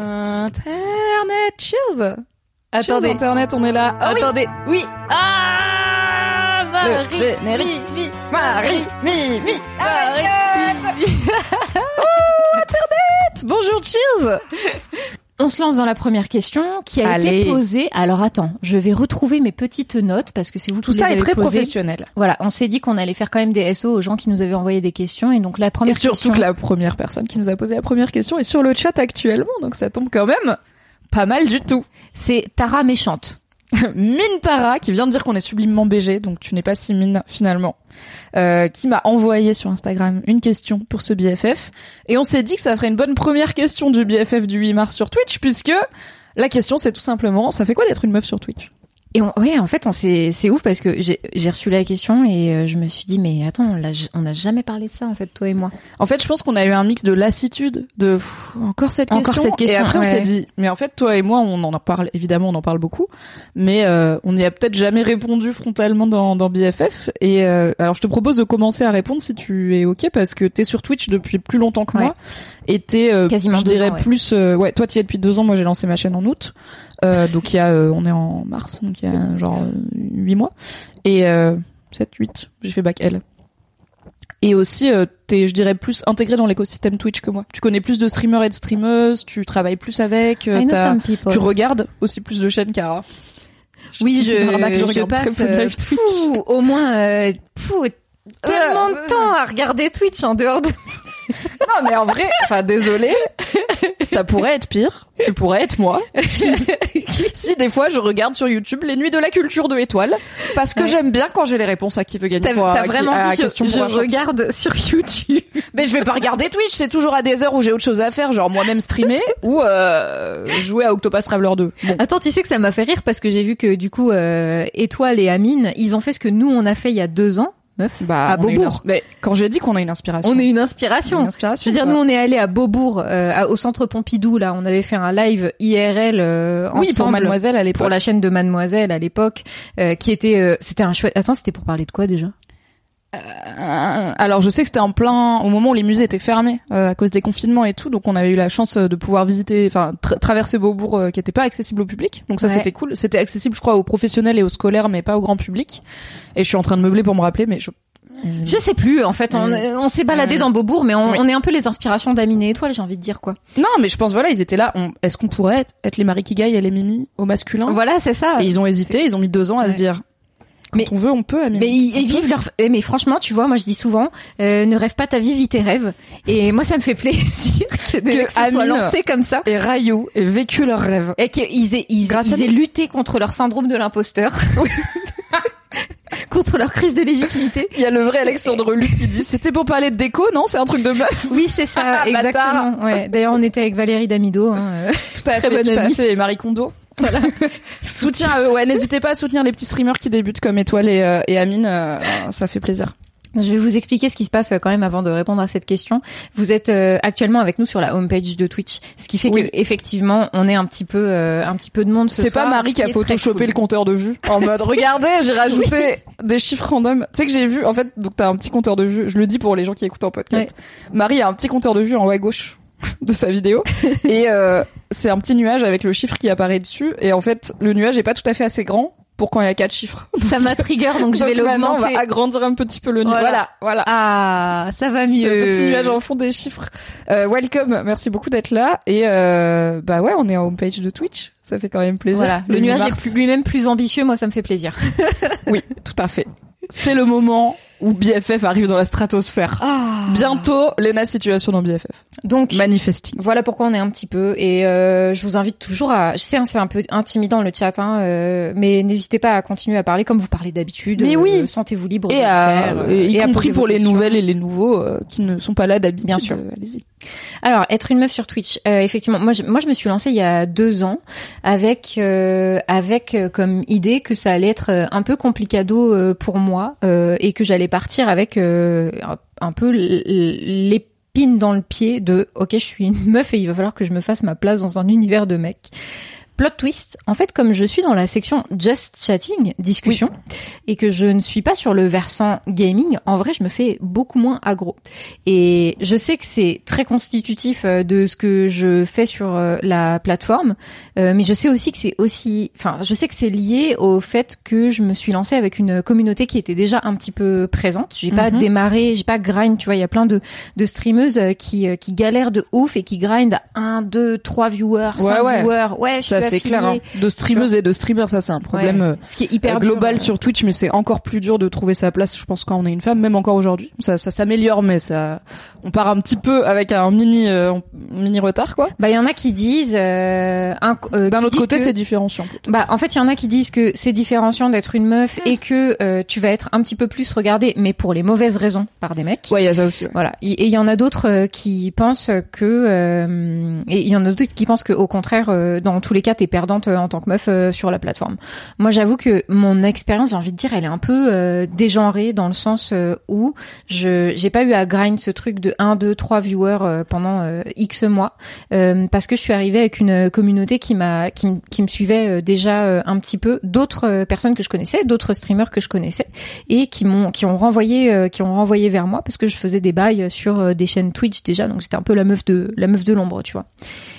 Internet, cheers Attendez. Internet, on est là. Ah oui. Attendez, oui. Ah, Le Marie, générique. mi, mi, Marie, mi, mi, Marie, mi, mi. Bonjour, cheers On se lance dans la première question qui a Allez. été posée. Alors attends, je vais retrouver mes petites notes parce que c'est vous Tout qui ça les est avez très posées. professionnel. Voilà, on s'est dit qu'on allait faire quand même des SO aux gens qui nous avaient envoyé des questions et donc la Et première surtout question. que la première personne qui nous a posé la première question est sur le chat actuellement, donc ça tombe quand même pas mal du tout. C'est Tara méchante. Mine Tara, qui vient de dire qu'on est sublimement BG, donc tu n'es pas si mine finalement, euh, qui m'a envoyé sur Instagram une question pour ce BFF. Et on s'est dit que ça ferait une bonne première question du BFF du 8 mars sur Twitch, puisque la question c'est tout simplement, ça fait quoi d'être une meuf sur Twitch? Et on, ouais, en fait, on s'est, c'est ouf parce que j'ai, reçu la question et euh, je me suis dit mais attends, on n'a jamais parlé de ça en fait toi et moi. En fait, je pense qu'on a eu un mix de lassitude, de pff, encore cette Encore question. cette question, Et après, on s'est dit, mais en fait, toi et moi, on en parle, évidemment, on en parle beaucoup, mais euh, on n'y a peut-être jamais répondu frontalement dans, dans BFF. Et euh, alors, je te propose de commencer à répondre si tu es ok, parce que t'es sur Twitch depuis plus longtemps que Ouais. moi, et t'es, euh, Quasiment je dirais ans, ouais. plus, euh, ouais, toi, tu y es depuis deux ans. Moi, j'ai lancé ma chaîne en août, donc il y a, euh, on est en mars, donc il y a genre euh, huit mois et euh, 7, 8, j'ai fait bac L. Et aussi, euh, t'es, je dirais, plus intégré dans l'écosystème Twitch que moi. Tu connais plus de streamers et de streameuses, tu travailles plus avec, euh, I know t'as- some people. tu regardes aussi plus de chaînes qu'Ara. Oui, je, je très passe euh, pfou, au moins euh, pfou, tellement de temps à regarder Twitch en dehors de. Non, mais en vrai, enfin, désolé, ça pourrait être pire. Tu pourrais être moi. si des fois je regarde sur YouTube les nuits de la culture de étoiles, parce que Ouais. j'aime bien quand j'ai les réponses à qui veut gagner. T'as, qui- vraiment dit je, question je regarde sur YouTube. Mais je vais pas regarder Twitch, c'est toujours à des heures où j'ai autre chose à faire, genre moi-même streamer ou euh, jouer à Octopus Traveler 2. Bon. Attends, tu sais que ça m'a fait rire parce que j'ai vu que du coup euh, Étoile et Amine, ils ont fait ce que nous on a fait il y a deux ans, meuf. Bah, à Beaubourg. Mais quand j'ai dit qu'on a une inspiration. On est une inspiration. une inspiration. Je veux dire, nous on est allé à Beaubourg, euh, au centre Pompidou là, on avait fait un live IRL euh, oui, pour ensemble. Mademoiselle à l'époque. pour la chaîne de Mademoiselle à l'époque, euh, qui était, euh, c'était un chouette. Attends, c'était pour parler de quoi déjà? Euh, alors je sais que c'était en plein au moment où les musées étaient fermés euh, à cause des confinements et tout, donc on avait eu la chance euh, de pouvoir visiter, enfin tra- traverser Beaubourg euh, qui était pas accessible au public. Donc ça Ouais. c'était cool. C'était accessible, je crois, aux professionnels et aux scolaires, mais pas au grand public. Et je suis en train de meubler pour me rappeler, mais je Je sais plus. En fait, on, on s'est baladé Mm. dans Beaubourg, mais on, Oui. on est un peu les inspirations d'Amine et Étoile, j'ai envie de dire quoi. non, mais je pense voilà, ils étaient là. Est-ce qu'on pourrait être, être les Marie Kigai et les Mimi au masculin? Voilà, c'est ça. Et ils ont hésité, ils ont mis deux ans à Ouais. se dire. Quand Mais- on veut, on peut. Amine. Mais ils, vivent leur. eh, Mais franchement, tu vois, moi je dis souvent, euh, ne rêve pas ta vie, vis tes rêves. Et moi, ça me fait plaisir que des mecs se soient lancés comme ça. Et Rayo aient vécu leur rêve. Et qu'ils aient, ils, Grâce à ils aient lutté contre leur syndrome de l'imposteur. contre leur crise de légitimité. Il y a le vrai Alexandre Luc qui dit c'était pour parler de déco, non? C'est un truc de meuf. Oui, c'est ça, exactement. Ouais. D'ailleurs, on était avec Valérie Damido. Hein. Tout à fait, bonne tout à amie. fait. Et Marie Kondo. Voilà. Soutien à eux. Ouais, n'hésitez pas à soutenir les petits streamers qui débutent comme Étoile et, euh, et Amine. euh, ça fait plaisir. Je vais vous expliquer ce qui se passe euh, quand même avant de répondre à cette question. Vous êtes euh, actuellement avec nous sur la homepage de Twitch, ce qui fait Oui. que effectivement, on est un petit peu, euh, un petit peu de monde ce C'est pas Marie qui a photoshopé cool. le compteur de vues en mode regardez, j'ai rajouté des chiffres random. Tu sais que j'ai vu en fait donc t'as un petit compteur de vues. Je le dis pour les gens qui écoutent en podcast. Marie a un petit compteur de vues en haut à gauche de sa vidéo et euh, c'est un petit nuage avec le chiffre qui apparaît dessus et en fait le nuage est pas tout à fait assez grand pour quand il y a quatre chiffres. Ça m'a trigger, donc je vais maintenant, on l'augmenter. va agrandir un petit peu le nuage. Voilà. Voilà, voilà. Ah, ça va mieux. le petit nuage en fond des chiffres. Euh, welcome, merci beaucoup d'être là. Et euh, bah ouais, on est en homepage de Twitch. Ça fait quand même plaisir. Voilà, le nuage mars. est lui-même plus ambitieux, moi ça me fait plaisir. Oui, tout à fait. C'est le moment où BFF arrive dans la stratosphère. Ah. Bientôt, Lena situation dans BFF. Donc Manifesting. voilà pourquoi on est un petit peu et euh, je vous invite toujours à. Je sais hein, c'est un peu intimidant le chat, hein, euh, mais n'hésitez pas à continuer à parler comme vous parlez d'habitude. Mais euh, oui. sentez-vous libre. de Et, le à, faire, euh, et y compris pour les nouvelles et les nouveaux euh, qui ne sont pas là d'habitude. Bien sûr. euh, Allez-y. Alors, être une meuf sur Twitch, euh, effectivement, moi je, moi je me suis lancée il y a deux ans avec euh, avec euh, comme idée que ça allait être euh, un peu complicado euh, pour moi euh, et que j'allais partir avec euh, un- peu l'épine dans le pied de ok je suis une meuf et il va falloir que je me fasse ma place dans un univers de mecs. Plot twist, en fait, comme je suis dans la section just chatting, discussion, et que je ne suis pas sur le versant gaming, en vrai, je me fais beaucoup moins aggro. Et je sais que c'est très constitutif euh, de ce que je fais sur euh, la plateforme, euh, mais je sais aussi que c'est aussi, enfin, je sais que c'est lié au fait que je me suis lancée avec une communauté qui était déjà un petit peu présente. J'ai pas Mhm. démarré, j'ai pas grind, tu vois, il y a plein de, de streameuses euh, qui, qui galèrent de ouf et qui grind à 1, 2, 3 viewers, 5 Ouais, ouais. viewers. Ouais, je Ça, suis c'est clair. hein. De streameuses et de streamers, ça, c'est un problème. Ouais. euh, Ce qui est hyper euh, global dur, sur Twitch, mais c'est encore plus dur de trouver sa place, je pense, quand on est une femme, même encore aujourd'hui. Ça, ça s'améliore, mais ça, on part un petit peu avec un mini, euh, mini retard, quoi. Bah, il y en a qui disent. Euh, un- euh, D'un autre côté, que- c'est différenciant. plutôt. Bah, en fait, il y en a qui disent que c'est différenciant d'être une meuf et que tu vas être un petit peu plus regardée, mais pour les mauvaises raisons par des mecs. Ouais, il y a ça aussi. ouais. Voilà. Et il y en a d'autres qui pensent que et il y en a d'autres qui pensent que au contraire, dans tous les cas, t'es perdante euh, en tant que meuf euh, sur la plateforme. Moi, j'avoue que mon expérience, j'ai envie de dire, elle est un peu euh, dégenrée dans le sens où je j'ai pas eu à grind ce truc de 1, 2, 3 viewers pendant X mois parce que je suis arrivée avec une communauté qui m'a qui, me suivait déjà un petit peu, d'autres personnes que je connaissais, d'autres streamers que je connaissais et qui m'ont qui ont renvoyé qui ont renvoyé vers moi parce que je faisais des bails sur des chaînes Twitch déjà donc j'étais un peu la meuf de la meuf de l'ombre tu vois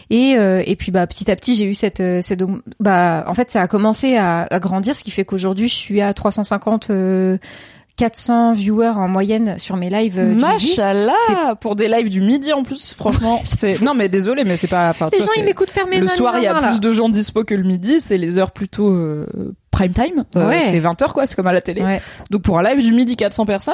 et et puis bah petit à petit j'ai eu cette euh, cette bah en fait ça a commencé à, à grandir ce qui fait qu'aujourd'hui je suis à 350 euh, 400 viewers en moyenne sur mes lives euh, du midi. Machallah Pour des lives du midi en plus, franchement, c'est. Non, mais désolé, mais c'est pas. Enfin, les vois, gens ils c'est- m'écoutent faire mes Le soir, il y a là. plus de gens dispo que le midi. C'est les heures plutôt euh, prime time. Euh. C'est 20 h quoi. C'est comme à la télé. ouais Donc pour un live du midi 400 personnes,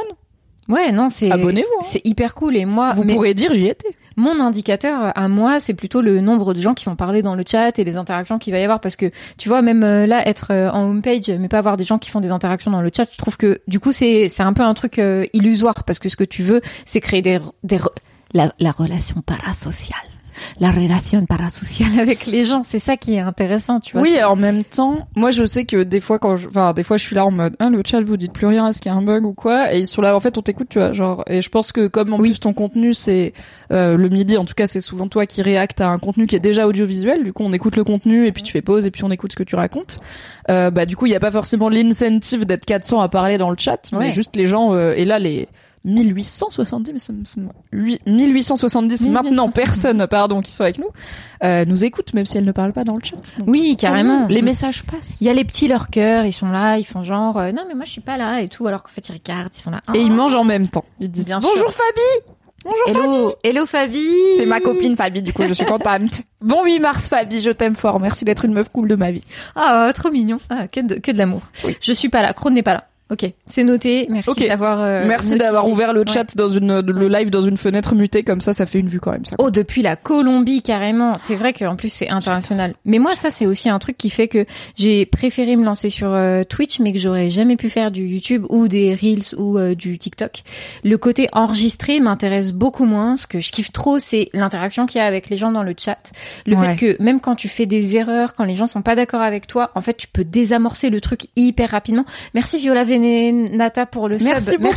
ouais non c'est abonnez-vous. hein. c'est hyper cool et moi Vous mais- pourrez dire j'y étais. Mon indicateur à moi, c'est plutôt le nombre de gens qui vont parler dans le chat et les interactions qu'il va y avoir parce que tu vois même euh, là être euh, en homepage mais pas avoir des gens qui font des interactions dans le chat, je trouve que du coup c'est c'est un peu un truc euh, illusoire parce que ce que tu veux c'est créer des des re- la, la relation parasociale. La relation parasociale avec les gens, c'est ça qui est intéressant, tu vois. Oui, en même temps, moi je sais que des fois quand je, enfin des fois je suis là en mode, ah le chat vous dites plus rien, est-ce qu'il y a un bug ou quoi? Et ils sont là, en fait on t'écoute, tu vois, genre. Et je pense que comme en Oui. plus ton contenu c'est euh, le midi, en tout cas c'est souvent toi qui réacte à un contenu qui est déjà audiovisuel. Du coup on écoute le contenu et puis tu fais pause et puis on écoute ce que tu racontes. Euh, bah du coup il y a pas forcément l'incentive d'être 400 à parler dans le chat, mais Ouais. juste les gens. euh, et là les 1870, mais ça me semble- huit- 1870 maintenant personnes, pardon, qui sont avec nous, euh, nous écoutent même si elles ne parlent pas dans le chat. Donc, Oui, carrément. les messages passent. Il y a les petits lurkers, ils sont là, ils font genre euh, non mais moi je suis pas là et tout alors qu'en fait ils regardent, ils sont là. Et Ah. ils mangent en même temps. Ils disent Bien bonjour sûr. Fabi. Bonjour Hello, hello Fabi. C'est ma copine Fabi, du coup je suis contente. Bon 8 mars Fabi, je t'aime fort. Merci d'être une meuf cool de ma vie. Ah, trop mignon. Ah, que de, que de l'amour. Je suis pas là. Crone n'est pas là. Ok, c'est noté. Merci d'avoir. euh, Merci d'avoir ouvert le Ouais. chat dans une le live dans une fenêtre mutée comme ça, ça fait une vue quand même ça. Oh, depuis la Colombie carrément. C'est vrai qu'en plus c'est international. Mais moi, ça c'est aussi un truc qui fait que j'ai préféré me lancer sur euh, Twitch, mais que j'aurais jamais pu faire du YouTube ou des Reels ou euh, du TikTok. Le côté enregistré m'intéresse beaucoup moins. Ce que je kiffe trop, c'est l'interaction qu'il y a avec les gens dans le chat. Le Ouais. fait que même quand tu fais des erreurs, quand les gens sont pas d'accord avec toi, en fait, tu peux désamorcer le truc hyper rapidement. Merci Viola Venenata pour le Merci sub. beaucoup.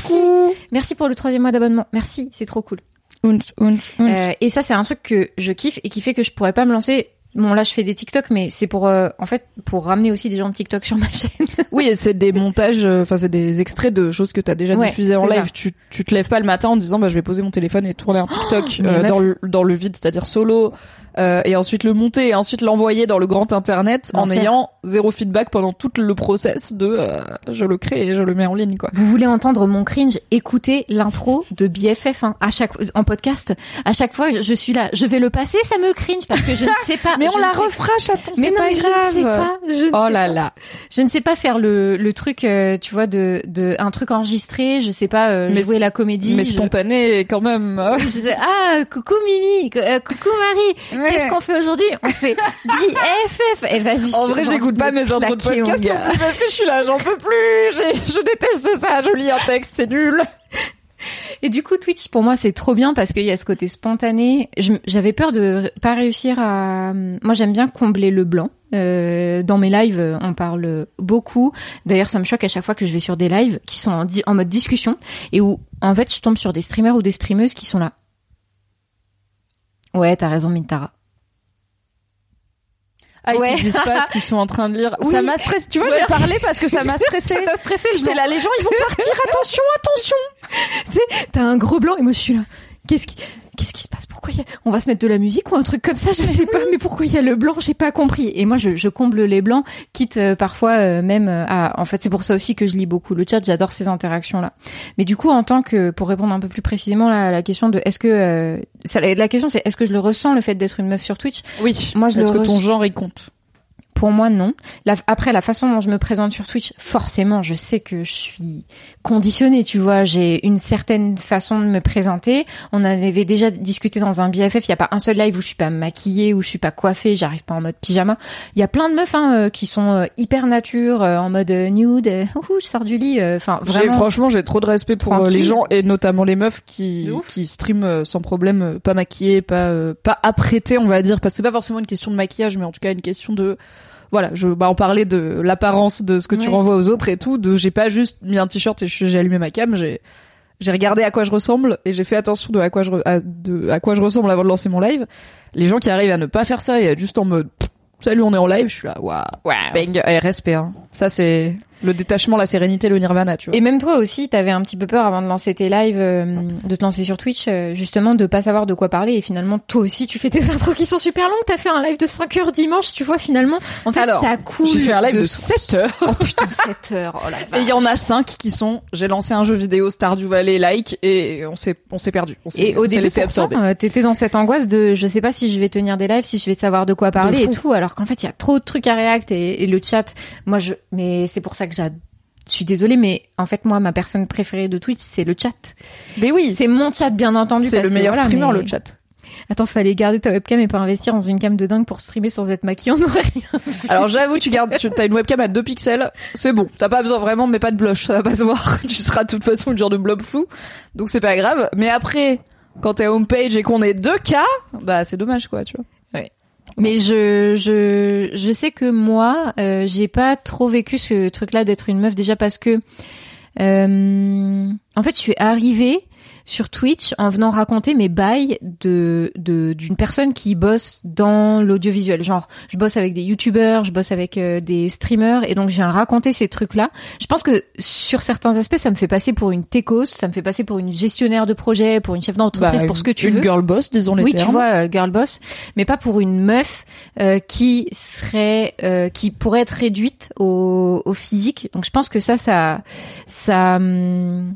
Merci. Merci pour le troisième mois d'abonnement. Merci, c'est trop cool. Unf, unf, unf. Euh, et ça, c'est un truc que je kiffe et qui fait que je pourrais pas me lancer. Bon, là, je fais des TikTok, mais c'est pour, euh, en fait, pour ramener aussi des gens de TikTok sur ma chaîne. Oui, et c'est des montages, euh, enfin c'est des extraits de choses que t'as déjà Ouais, diffusées en live. ça. Tu, tu te lèves pas le matin en disant bah je vais poser mon téléphone et tourner un TikTok euh, meuf. dans le dans le vide, c'est-à-dire solo. Euh, et ensuite le monter et ensuite l'envoyer dans le grand internet en ayant zéro feedback pendant tout le process de euh, je le crée et je le mets en ligne quoi. Vous voulez entendre mon cringe Écoutez l'intro de BFF hein, à chaque en podcast. À chaque fois, je suis là. Je vais le passer, ça me cringe parce que je ne sais pas. Mais je on ne la refera chaton, Mais c'est non, pas mais je grave. ne sais pas. Je ne Oh sais là pas. là. Je ne sais pas faire le, le truc, euh, tu vois, de, de un truc enregistré. Je sais pas euh, Mais jouer la comédie. Mais je- spontané quand même. je sais- ah, coucou Mimi, euh, coucou Marie. Ouais. Qu'est-ce qu'on fait aujourd'hui On fait BFF. Et vas-y. En vrai, j'écoute pas mes intros de podcast gars. non plus parce que je suis là, j'en peux plus. Je déteste ça. Je lis un texte, c'est nul. Et du coup, Twitch, pour moi, c'est trop bien parce qu'il y a ce côté spontané. J'avais peur de pas réussir à... Moi, j'aime bien combler le blanc. Euh, dans mes lives, on parle beaucoup. D'ailleurs, ça me choque à chaque fois que je vais sur des lives qui sont en, di- en mode discussion et où, en fait, je tombe sur des streamers ou des streameuses qui sont là. Ouais, t'as raison, Mintara. Ah, Ouais. ils disent pas ce qu'ils sont en train de lire. Oui. Ça m'a stressé. Tu vois, Ouais. j'ai parlé parce que ça m'a stressé. Ça stressé, J'étais là, les gens, ils vont partir. Attention, attention. Tu sais, t'as un gros blanc et moi, je suis là. Qu'est-ce qui... Qu'est-ce qui se passe? Pourquoi y a... On va se mettre de la musique ou un truc comme ça? Je sais pas, mais pourquoi il y a le blanc? J'ai pas compris. Et moi, je, je comble les blancs, quitte euh, parfois euh, même euh, à... En fait, c'est pour ça aussi que je lis beaucoup le chat. J'adore ces interactions-là. Mais du coup, en tant que... Pour répondre un peu plus précisément là, à la question de... Est-ce que... euh, ça, la question, c'est est-ce que je le ressens, le fait d'être une meuf sur Twitch? Oui. Moi, je Est-ce le que ton genre, il compte? Pour moi, non. La- après, la façon dont je me présente sur Twitch, forcément, je sais que je suis conditionnée, tu vois. J'ai une certaine façon de me présenter. On en avait déjà discuté dans un BFF. Il y a pas un seul live où je suis pas maquillée, où je suis pas coiffée, j'arrive pas en mode pyjama. Il y a plein de meufs hein, euh, qui sont euh, hyper nature, euh, en mode nude. ouh, je sors du lit. Enfin, J'ai- vraiment. Franchement, j'ai trop de respect pour les gens et notamment les meufs qui qui streament euh, sans problème, pas maquillées, pas pas apprêtées, on va dire, parce que c'est pas forcément une question de maquillage, mais en tout cas une question de voilà, je bah on parlait de l'apparence de ce que tu renvoies aux autres et tout, de j'ai pas juste mis un t-shirt et j'ai allumé ma cam, j'ai j'ai regardé à quoi je ressemble et j'ai fait attention de à quoi je à, de à quoi je ressemble avant de lancer mon live. Les gens qui arrivent à ne pas faire ça et à être juste en mode pff, salut, on est en live, je suis là waouh. Bang, eh, respect hein. Ça c'est le détachement, la sérénité, le nirvana, tu vois. Et même toi aussi, t'avais un petit peu peur avant de lancer tes lives, euh, de te lancer sur Twitch, euh, justement, de pas savoir de quoi parler. Et finalement, toi aussi, tu fais tes intros qui sont super longues. T'as fait un live de 5 heures dimanche, tu vois, finalement. En fait, Alors, ça coule. J'ai fait un live de, source. 7 heures. Oh putain, 7 heures. Oh la Et il y en a 5 qui sont, j'ai lancé un jeu vidéo Stardew Valley like et on s'est, on s'est perdu. On Et on au début, pourtant, euh, t'étais dans cette angoisse de je sais pas si je vais tenir des lives, si je vais savoir de quoi parler et tout, alors qu'en fait, il y a trop de trucs à React et, et le chat. Moi, je, mais c'est pour ça que j'adore. Je suis désolée, mais en fait, moi, ma personne préférée de Twitch, c'est le chat. Mais oui, C'est mon chat, bien entendu. c'est le que meilleur voilà, streamer, mais- le chat. Attends, fallait garder ta webcam et pas investir dans une cam de dingue pour streamer sans être maquillée, on aurait rien. Alors j'avoue, tu gardes, tu as une webcam à 2 pixels, c'est bon. T'as pas besoin vraiment, mais pas de blush, ça va pas se voir. tu seras de toute façon le genre de blob flou, donc c'est pas grave. Mais après, quand t'es homepage et qu'on est 2K, bah c'est dommage quoi, tu vois. Mais je, je, je sais que moi, euh, j'ai pas trop vécu ce truc-là d'être une meuf. Déjà parce que, euh, en fait, je suis arrivée sur Twitch en venant raconter mes bails de de d'une personne qui bosse dans l'audiovisuel. Genre, je bosse avec des youtubeurs, je bosse avec euh, des streamers, et donc je viens raconter ces trucs-là. Je pense que sur certains aspects, ça me fait passer pour une techos, ça me fait passer pour une gestionnaire de projet, pour une chef d'entreprise, Bah, pour ce que tu une veux. girl boss, disons les Oui, termes. tu vois, euh, girl boss, mais pas pour une meuf euh, qui serait, euh, qui pourrait être réduite au, au physique. Donc je pense que ça, ça, ça, hum,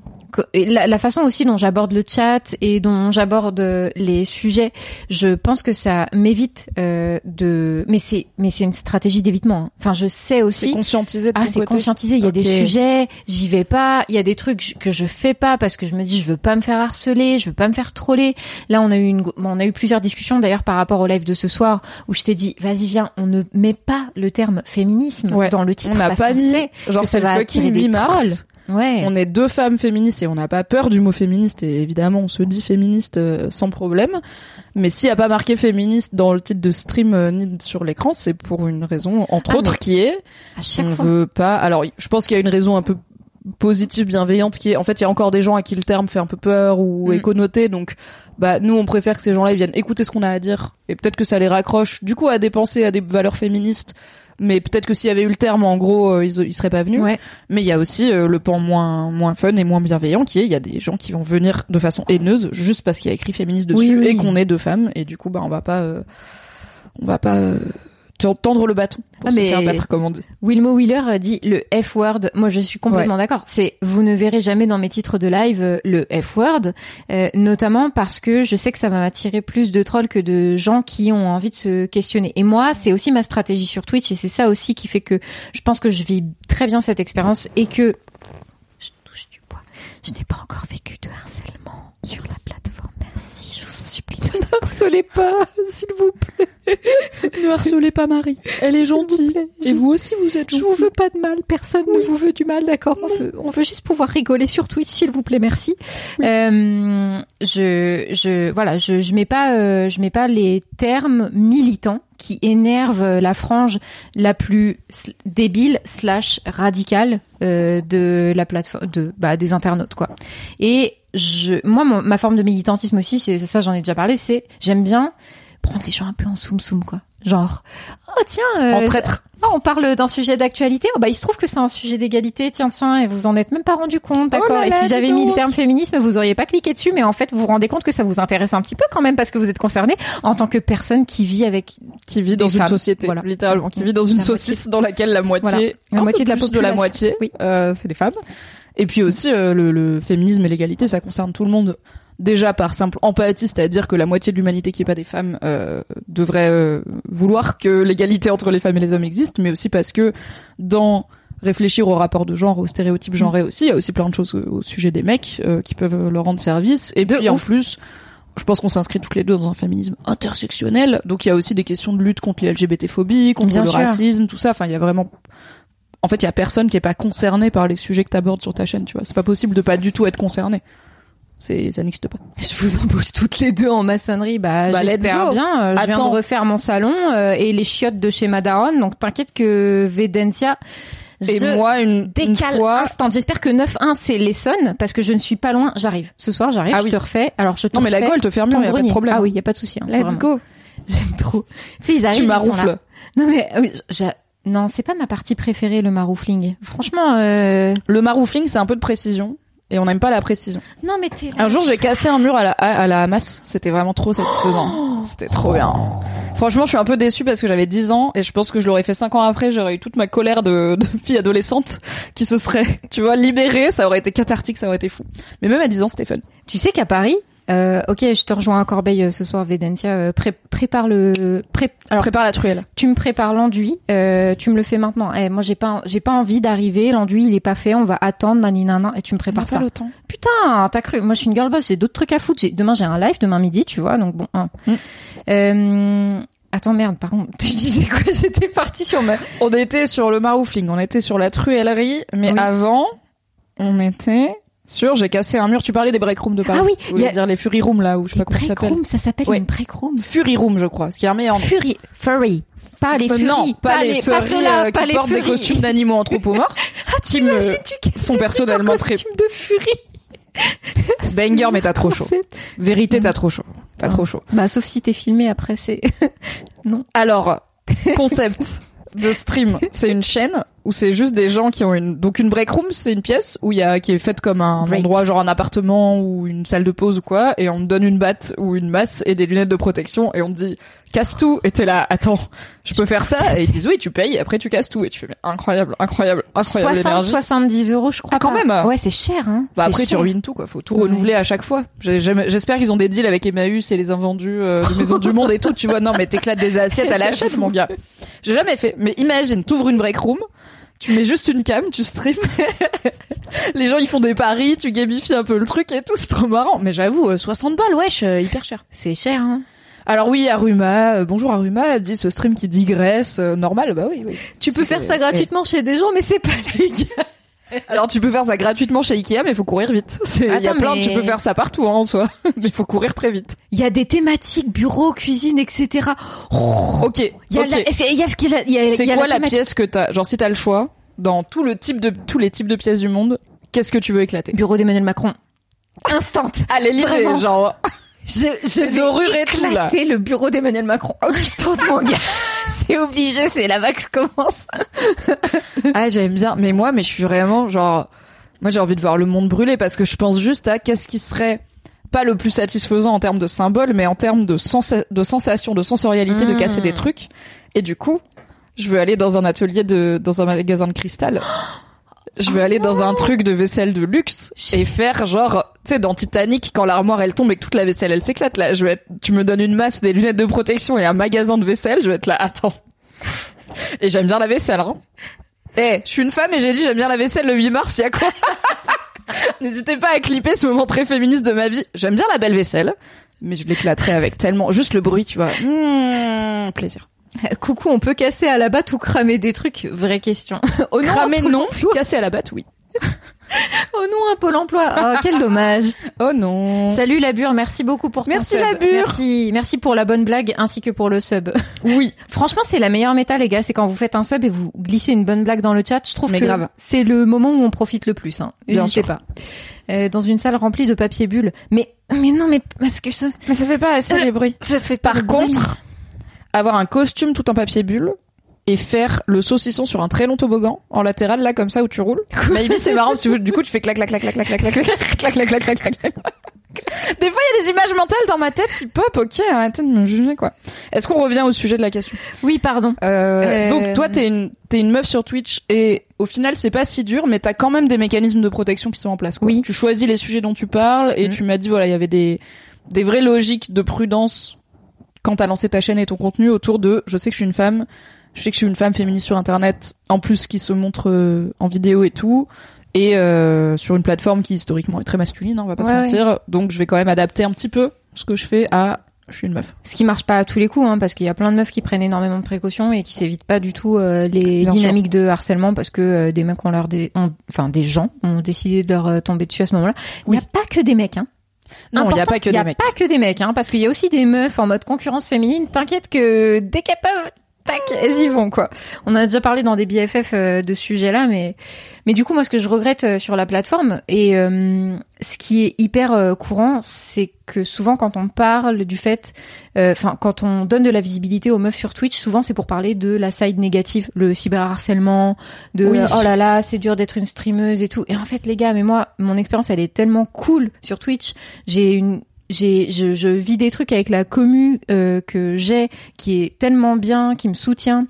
la, la façon aussi dont j'aborde le chat et dont j'aborde les sujets, je pense que ça m'évite euh, de. Mais c'est, mais c'est une stratégie d'évitement. hein. Enfin, je sais C'est aussi. conscientisé de Ah, c'est conscientisé. Il y a des sujets, j'y vais pas. Il y a des trucs que je fais pas parce que je me dis je veux pas me faire harceler, je veux pas me faire troller. Là, on a eu une, bon, on a eu plusieurs discussions d'ailleurs par rapport au live de ce soir où je t'ai dit vas-y viens, on ne met pas le terme féminisme Ouais. dans le titre On n'a parce pas qu'on mis, sait genre que c'est ça va attirer des 8 mars. trolls. Ouais. On est deux femmes féministes et on n'a pas peur du mot féministe et évidemment on se dit féministe euh, sans problème. Mais s'il n'y a pas marqué féministe dans le titre de stream euh, ni sur l'écran, c'est pour une raison entre Ah, autres qui est à chaque on fois. veut pas. Alors je pense qu'il y a une raison un peu positive, bienveillante qui est en fait il y a encore des gens à qui le terme fait un peu peur ou Mm. est connoté donc bah nous on préfère que ces gens-là ils viennent écouter ce qu'on a à dire et peut-être que ça les raccroche du coup à dépenser à des valeurs féministes mais peut-être que s'il y avait eu le terme en gros euh, ils, ils seraient pas venus Ouais. mais il y a aussi euh, le pan moins moins fun et moins bienveillant qui est il y a des gens qui vont venir de façon haineuse juste parce qu'il y a écrit féministe dessus Oui, oui, et oui. qu'on est deux femmes et du coup bah on va pas euh, on va pas euh, tendre le bâton pour Ah, se mais- faire battre, comme on dit. Wilmo Wheeler dit le F-word. Moi, je suis complètement d'accord. C'est vous ne verrez jamais dans mes titres de live euh, le F-word, euh, notamment parce que je sais que ça va m'attirer plus de trolls que de gens qui ont envie de se questionner. Et moi, c'est aussi ma stratégie sur Twitch et c'est ça aussi qui fait que je pense que je vis très bien cette expérience et que je touche du bois. Je n'ai pas encore vécu de harcèlement sur la plateforme. Merci, je vous en supplie. Ne harcelez pas, s'il vous plaît. Ne harcelez pas Marie, elle est gentille. Et vous aussi, vous êtes Je vous veux pas de mal, personne ne vous veut du mal, d'accord on veut, on veut juste pouvoir rigoler sur Twitch, s'il vous plaît, merci. Euh, je, je, voilà, je, je mets pas, euh, je mets pas les termes militants qui énervent la frange la plus débile slash radicale euh, de la plateforme, de bah, des internautes quoi. Et je, moi, mon- ma forme de militantisme aussi, c'est ça, j'en ai déjà parlé, c'est j'aime bien prendre les gens un peu en soum soum quoi. Genre, oh tiens, euh, En traître. ah, on parle d'un sujet d'actualité. Oh, bah, il se trouve que c'est un sujet d'égalité. Tiens, tiens, et vous en êtes même pas rendu compte, d'accord Oh là Et si j'avais mis le terme féminisme, vous auriez pas cliqué dessus, mais en fait, vous vous rendez compte que ça vous intéresse un petit peu quand même parce que vous êtes concerné en tant que personne qui vit avec qui vit dans une société, voilà. littéralement, qui vit dans une La saucisse dans laquelle la moitié, Voilà. La un moitié peu de la plus de la moitié, Oui. euh, c'est des femmes. Et puis aussi euh, le, le féminisme et l'égalité, ça concerne tout le monde. Déjà par simple empathie, c'est-à-dire que la moitié de l'humanité qui est pas des femmes euh, devrait euh, vouloir que l'égalité entre les femmes et les hommes existe, mais aussi parce que dans réfléchir au rapport de genre, aux stéréotypes genrés aussi, il y a aussi plein de choses euh, au sujet des mecs euh, qui peuvent leur rendre service. Et De puis en plus, je pense qu'on s'inscrit toutes les deux dans un féminisme intersectionnel, donc il y a aussi des questions de lutte contre les LGBT-phobies, contre Bien le sûr. racisme, tout ça. Enfin, il y a vraiment en fait, il y a personne qui est pas concerné par les sujets que t'abordes sur ta chaîne, tu vois. C'est pas possible de pas du tout être concerné. C'est, ça n'existe pas. Je vous embauche toutes les deux en maçonnerie. Bah, Bah, j'espère bien. Euh, Je viens de refaire mon salon euh, et les chiottes de chez Madaron. Donc, t'inquiète que Vedencia. Et je moi, une, une décale fois, instant. J'espère que 9-1 c'est l'Essonne parce que je ne suis pas loin. J'arrive. Ce soir, j'arrive. Ah je oui. te refais. Alors, je te non mais la Gaule te fait ton mieux, y a pas de problème. Ah oui, y a pas de souci. hein, Let's vraiment. go. J'aime trop. Tu sais, ils arrivent. Tu ils sont maroufles. Non mais euh, non, c'est pas ma partie préférée le maroufling. Franchement, euh... Le maroufling, c'est un peu de précision. Et on n'aime pas la précision. non mais t'es. Un jour, j'ai cassé un mur à la, à, à la masse. C'était vraiment trop satisfaisant. C'était trop bien. Franchement, je suis un peu déçue parce que j'avais 10 ans et je pense que je l'aurais fait 5 ans après. J'aurais eu toute ma colère de, de fille adolescente qui se serait, tu vois, libérée. Ça aurait été cathartique, ça aurait été fou. Mais même à 10 ans, c'était fun. Tu sais qu'à Paris, euh, ok, je te rejoins à Corbeil euh, ce soir, Vedencia. euh, pré- prépare le. Pré alors, Prépare la truelle. tu me prépares l'enduit. euh, tu me le fais maintenant. Eh, moi, j'ai pas, j'ai pas envie d'arriver. L'enduit, il est pas fait. On va attendre, naninana, et tu me prépares ça. le temps. Putain, t'as cru Moi, je suis une girl boss. J'ai d'autres trucs à foutre. Demain, j'ai un live. Demain midi, tu vois. Donc bon. hein. Mm. Euh, Attends, merde. Par contre, tu disais quoi? J'étais partie sur ma. On était sur le maroufling, on était sur la truellerie, mais Oui. avant, on était sur j'ai cassé un mur. Tu parlais des break rooms de Paris. Ah oui, il y a- dire les fury rooms là où je sais pas comment ça break s'appelle. room, ça s'appelle Ouais. une break room. Fury room, je crois. Ce qui est un meilleur. Fury, furry, pas les Euh, furies, non, pas, les pas furries ceux-là, euh, pas qui les portent des furies. costumes d'animaux anthropomorphes. qui me tu font personnellement très costume de furie. banger, mais t'as trop chaud. Vérité, t'as trop chaud. T'as trop chaud. Bah, sauf si t'es filmé après, c'est. Alors, concept de stream, c'est une chaîne où c'est juste des gens qui ont une donc une break room, c'est une pièce où il y a qui est faite comme un Break. endroit genre un appartement ou une salle de pause ou quoi et on te donne une batte ou une masse et des lunettes de protection et on te dit casse tout et t'es là attends, je peux faire ça et ils disent oui, tu payes après tu casses tout et tu fais mais incroyable, incroyable, incroyable 60, l'énergie. 70 euros, je crois. Ah, quand pas. même. Ouais, c'est cher, hein. Bah après tu ruines tout quoi, faut tout Ouais. renouveler à chaque fois. J'espère qu'ils ont des deals avec Emmaüs et les invendus euh, de Maison du Monde et tout, tu vois. Non mais t'éclates des assiettes à la chaîne mon gars. J'ai jamais fait, mais imagine, t'ouvres une break room, tu mets juste une cam, tu stream. les gens ils font des paris, tu gamifies un peu le truc et tout, c'est trop marrant. Mais j'avoue, euh, 60 balles, wesh, euh, hyper cher. C'est cher, hein. Alors oui, Aruma, euh, bonjour Aruma, dit ce stream qui digresse, euh, normal, bah oui, oui. Tu peux faire ça gratuitement chez des gens, mais c'est pas légal. Alors tu peux faire ça gratuitement chez Ikea, mais il faut courir vite. Il y a plein, mais- tu peux faire ça partout hein, en soi, mais il faut courir très vite. Il y a des thématiques, bureau, cuisine, etc. Ok, Il y a, ok. la- y a ce qu'il y a, C'est quoi la, thématique- pièce que t'as? Genre si t'as le choix dans tout le type de tous les types de pièces du monde, qu'est-ce que tu veux éclater? Bureau d'Emmanuel Macron. Instant. Allez, Vraiment. genre. Je, je vais dorure et tout, là. le bureau d'Emmanuel Macron. Mon gars. C'est obligé, c'est là-bas que je commence. Ah j'aime bien, mais moi, mais je suis vraiment genre, moi j'ai envie de voir le monde brûler parce que je pense juste à qu'est-ce qui serait pas le plus satisfaisant en termes de symbole, mais en termes de, sensa de sensation, de sensorialité, de casser des trucs. Et du coup, je veux aller dans un atelier de, dans un magasin de cristal. Je veux aller dans un truc de vaisselle de luxe et faire genre, tu sais, dans Titanic, quand l'armoire elle tombe et que toute la vaisselle elle s'éclate, là, je vais être, tu me donnes une masse, des lunettes de protection et un magasin de vaisselle, je vais être là, attends. Et j'aime bien la vaisselle, hein. Eh, je suis une femme et j'ai dit j'aime bien la vaisselle le 8 mars, y a quoi? N'hésitez pas à clipper ce moment très féministe de ma vie. J'aime bien la belle vaisselle, mais je l'éclaterai avec tellement juste le bruit, tu vois. Mmh, plaisir. Coucou, on peut casser à la batte ou cramer des trucs? Vraie question. Oh non, cramer non, casser à la batte oui. oh non, un pôle emploi. Oh, quel dommage. Oh non. Salut Labure, merci beaucoup pour ton Merci sub. Labure. Merci, merci pour la bonne blague ainsi que pour le sub. Oui. Franchement, c'est la meilleure méta, les gars. C'est quand vous faites un sub et vous glissez une bonne blague dans le chat. Je trouve Mais que grave. c'est le moment où on profite le plus. Hein. N'hésitez pas. Euh, dans une salle remplie de papier bulle. Mais, mais non, mais parce que ça, Mais ça fait pas assez les bruits. ça fait pas Par bruit. Avoir un costume tout en papier bulle et faire le saucisson sur un très long toboggan en latéral là comme ça où tu roules. Maybe c'est marrant parce que du coup tu fais clac clac clac clac clac clac clac clac clac clac clac clac clac. Des fois il y a des images mentales dans ma tête qui pop. OK, arrêtez de me juger quoi. Est-ce qu'on revient au sujet de la question Oui, pardon. Euh, Euh, Donc toi t'es une t'es une meuf sur Twitch et au final c'est pas si dur mais t'as quand même des mécanismes de protection qui sont en place. Quoi. Oui. Tu choisis les sujets dont tu parles et Mhm. tu m'as dit voilà il y avait des des vraies logiques de prudence quand t'as lancé ta chaîne et ton contenu autour de je sais que je suis une femme, je sais que je suis une femme féministe sur internet, en plus qui se montre euh, en vidéo et tout, et euh, sur une plateforme qui historiquement est très masculine, hein, on va pas se Ouais, mentir, donc je vais quand même adapter un petit peu ce que je fais à je suis une meuf. Ce qui marche pas à tous les coups, hein, parce qu'il y a plein de meufs qui prennent énormément de précautions et qui s'évitent pas du tout euh, les Bien dynamiques de harcèlement parce que euh, des mecs ont leur dé- ont- enfin des gens ont décidé de leur tomber dessus à ce moment-là. Il n'y a pas que des mecs, hein. Non, il y a pas que il y des a mecs. pas que des mecs, hein, parce qu'il y a aussi des meufs en mode concurrence féminine. T'inquiète que dès qu'elles peuvent, tac, elles y vont quoi. On a déjà parlé dans des BFF euh, de ce sujet-là, mais mais du coup moi ce que je regrette euh, sur la plateforme et euh, ce qui est hyper euh, courant, c'est que souvent quand on parle du fait, euh, enfin quand on donne de la visibilité aux meufs sur Twitch, souvent c'est pour parler de la side négative, le cyberharcèlement, de Oui. oh là là c'est dur d'être une streameuse et tout. Et en fait les gars, mais moi mon expérience elle est tellement cool sur Twitch, j'ai une j'ai je, je vis des trucs avec la commu euh, que j'ai qui est tellement bien qui me soutient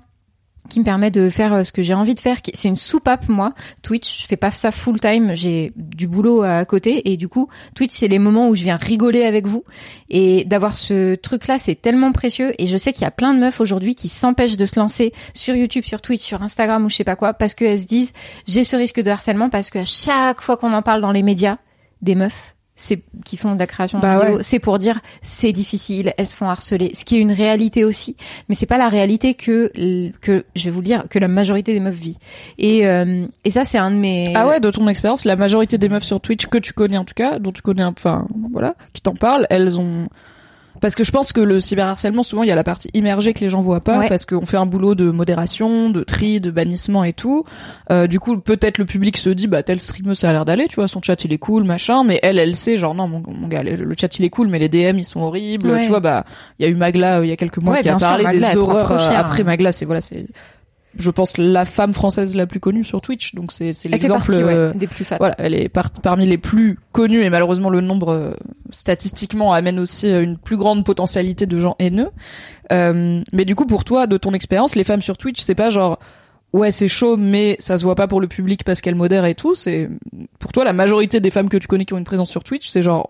qui me permet de faire euh, ce que j'ai envie de faire c'est une soupape moi. Twitch je fais pas ça full time j'ai du boulot à côté. Et du coup Twitch c'est les moments où je viens rigoler avec vous. Et d'avoir ce truc là c'est tellement précieux. Et je sais qu'il y a plein de meufs aujourd'hui qui s'empêchent de se lancer sur YouTube sur Twitch sur Instagram ou je sais pas quoi parce qu'elles se disent j'ai ce risque de harcèlement parce que à chaque fois qu'on en parle dans les médias des meufs c'est qui font de la création de Bah ouais. c'est pour dire c'est difficile, elles se font harceler, ce qui est une réalité aussi, mais c'est pas la réalité que que je vais vous le dire que la majorité des meufs vit. Et euh, et ça c'est un de mes Ah ouais, de ton expérience, la majorité des meufs sur Twitch que tu connais en tout cas, dont tu connais, un- enfin voilà, qui t'en parlent, elles ont parce que je pense que le cyberharcèlement souvent il y a la partie immergée que les gens voient pas Ouais. parce qu'on fait un boulot de modération, de tri, de bannissement et tout. Euh, du coup peut-être le public se dit bah tel streamer ça a l'air d'aller, tu vois son chat il est cool machin, mais elle elle sait genre non mon, mon gars le, le chat il est cool mais les DM ils sont horribles, Ouais. tu vois bah il y a eu Magla euh, il y a quelques mois Ouais, qui a bien sûr, parlé Magla, des horreurs euh, cher, après hein. Magla c'est voilà c'est je pense la femme française la plus connue sur Twitch donc c'est c'est l'exemple partie, ouais, euh, des plus fat. voilà, elle est par- parmi les plus connues et malheureusement le nombre euh, statistiquement amène aussi euh, une plus grande potentialité de gens haineux. Euh, mais du coup, pour toi, de ton expérience, les femmes sur Twitch, c'est pas genre ouais c'est chaud mais ça se voit pas pour le public parce qu'elles modèrent et tout. C'est pour toi la majorité des femmes que tu connais qui ont une présence sur Twitch, c'est genre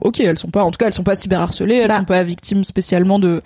ok elles sont pas en tout cas elles sont pas cyberharcelées, elles Bah. sont pas victimes spécialement de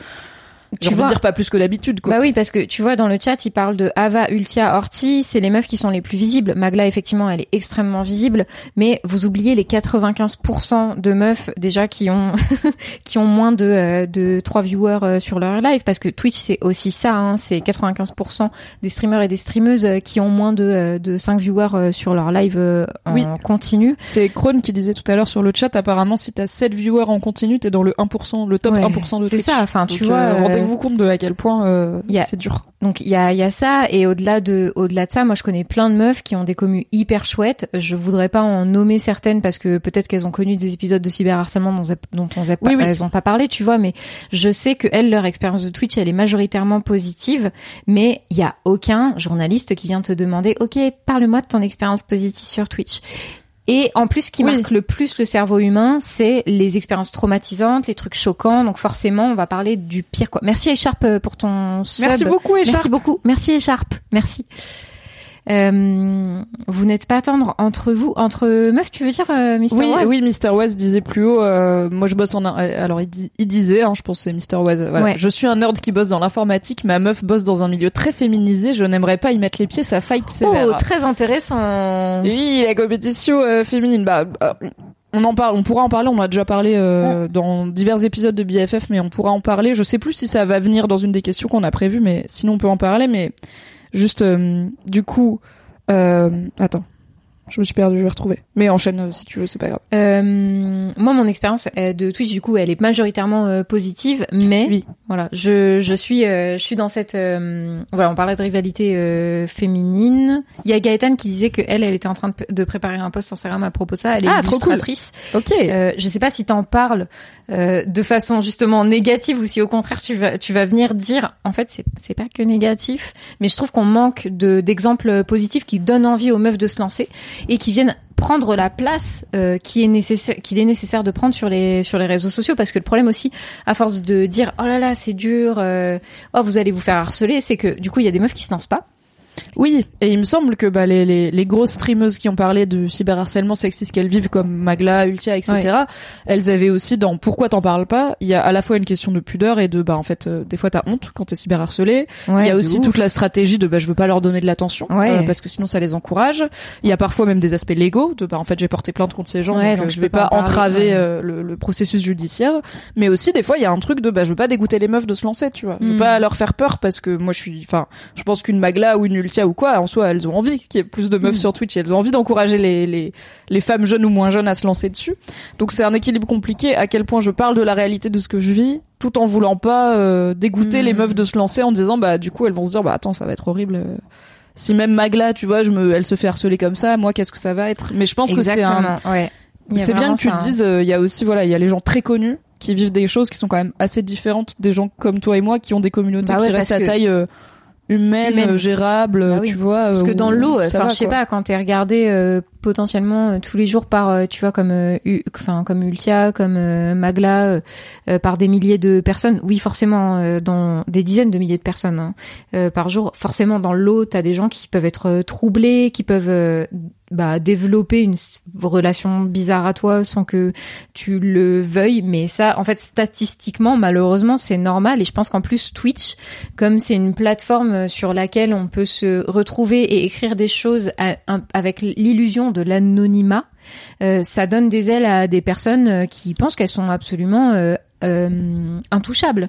Tu vois- dire pas plus que d'habitude quoi. Bah oui, parce que tu vois, dans le chat, il parle de Ava, Ultia, Orti, c'est les meufs qui sont les plus visibles. Magla, effectivement, elle est extrêmement visible, mais vous oubliez les 95% de meufs, déjà, qui ont, qui ont moins de, euh, de 3 viewers euh, sur leur live, parce que Twitch, c'est aussi ça, hein, c'est 95% des streamers et des streameuses euh, qui ont moins de, euh, de 5 viewers sur leur live en Oui. continu. C'est Krone qui disait tout à l'heure sur le chat, apparemment, si t'as 7 viewers en continu, t'es dans le 1%, le top Ouais, 1% de c'est Twitch. ça, enfin, tu Donc, vois, rendez-vous compte de à quel point euh, a- c'est dur. Donc il y a, il y a ça et au-delà de au-delà de ça, moi je connais plein de meufs qui ont des communes hyper chouettes. Je voudrais pas en nommer certaines parce que peut-être qu'elles ont connu des épisodes de cyberharcèlement dont, dont on Oui, oui. elles ont pas parlé, tu vois. Mais je sais que elles, leur expérience de Twitch, elle est majoritairement positive. Mais il y a aucun journaliste qui vient te demander, ok, parle-moi de ton expérience positive sur Twitch. Et en plus, ce qui marque le plus le cerveau humain, c'est les expériences traumatisantes, les trucs choquants. Donc forcément, on va parler du pire. Quoi. Merci Écharpe pour ton sub. Merci beaucoup Écharpe. Merci beaucoup. Merci Écharpe. Merci. Euh, vous n'êtes pas tendre entre vous, entre meufs, tu veux dire, euh, Mr. Oui, Waz? oui, Mr. Waz disait plus haut. euh, moi, je bosse en. Alors, il, di- il disait, hein, je pense que c'est Mr. Waz. Voilà. Ouais. Je suis un nerd qui bosse dans l'informatique. Ma meuf bosse dans un milieu très féminisé. Je n'aimerais pas y mettre les pieds. Ça fight sévère. Oh, très intéressant. Oui, la compétition euh, féminine. Bah, bah, on en parle, on pourra en parler. On a déjà parlé euh, dans divers épisodes de BFF, mais on pourra en parler. Je sais plus si ça va venir dans une des questions qu'on a prévues, mais sinon on peut en parler. Mais juste, euh, du coup, euh, attends, je me suis perdue, je vais retrouver. Mais enchaîne euh, si tu veux, c'est pas grave. Euh, moi, mon expérience euh, de Twitch, du coup, elle est majoritairement euh, positive, mais Oui. voilà, je, je suis euh, je suis dans cette euh, voilà, on parlait de rivalité euh, féminine. Il y a Gaëtane qui disait que elle, elle était en train de, de préparer un post Instagram à propos de ça. Elle est Ah, trop cool. Ok. Euh, je sais pas si t'en parles euh, de façon justement négative ou si au contraire tu vas tu vas venir dire en fait c'est c'est pas que négatif, mais je trouve qu'on manque de d'exemples positifs qui donnent envie aux meufs de se lancer et qui viennent prendre la place euh, qui est nécessaire qu'il est nécessaire de prendre sur les sur les réseaux sociaux. Parce que le problème aussi à force de dire oh là là c'est dur euh, oh vous allez vous faire harceler c'est que du coup il y a des meufs qui se lancent pas Oui, et il me semble que bah, les, les, les grosses streameuses qui ont parlé de cyberharcèlement sexiste qu'elles vivent, comme Magla, Ultia, etc., elles avaient aussi dans Pourquoi t'en parles pas Il y a à la fois une question de pudeur et de, bah en fait, euh, des fois t'as honte quand t'es cyberharcelé. Ouais, il y a aussi ouf. toute la stratégie de, bah je veux pas leur donner de l'attention, Ouais. euh, parce que sinon ça les encourage. Il y a parfois même des aspects légaux, de, bah en fait j'ai porté plainte contre ces gens, Ouais, donc, donc euh, je je vais pas en entraver ouais. euh, le, le processus judiciaire. Mais aussi des fois il y a un truc de, bah je veux pas dégoûter les meufs de se lancer, tu vois. Je veux Mm. pas leur faire peur parce que moi je suis, enfin, je pense qu'une Magla ou une Ultia ou quoi, en soi, elles ont envie qu'il y ait plus de meufs Mm. sur Twitch. et Elles ont envie d'encourager les, les, les femmes jeunes ou moins jeunes à se lancer dessus. Donc c'est un équilibre compliqué à quel point je parle de la réalité de ce que je vis tout en voulant pas euh, dégoûter Mm. les meufs de se lancer en disant bah du coup elles vont se dire bah attends ça va être horrible. euh. Si même Magla, tu vois, je me, elle se fait harceler comme ça, moi qu'est-ce que ça va être? Mais je pense que c'est un, ouais. C'est bien que tu te hein. dises, euh, il y a aussi, voilà, il y a les gens très connus qui vivent des choses qui sont quand même assez différentes des gens comme toi et moi qui ont des communautés Bah ouais, qui restent à taille euh, humaine, Humaine. euh, gérable, Bah oui. tu vois. Parce que euh, dans l'eau, enfin, je sais pas, quand t'es regardé euh, potentiellement euh, tous les jours par, euh, tu vois, comme, euh, enfin, comme Ultia, comme euh, Magla, euh, euh, par des milliers de personnes. Oui, forcément, euh, dans des dizaines de milliers de personnes hein, euh, par jour. Forcément, dans l'eau, t'as des gens qui peuvent être euh, troublés, qui peuvent euh, bah, développer une relation bizarre à toi sans que tu le veuilles. Mais ça, en fait, statistiquement, malheureusement, c'est normal. Et je pense qu'en plus, Twitch, comme c'est une plateforme sur laquelle on peut se retrouver et écrire des choses avec l'illusion de l'anonymat, euh, ça donne des ailes à des personnes euh, qui pensent qu'elles sont absolument euh, euh, intouchables.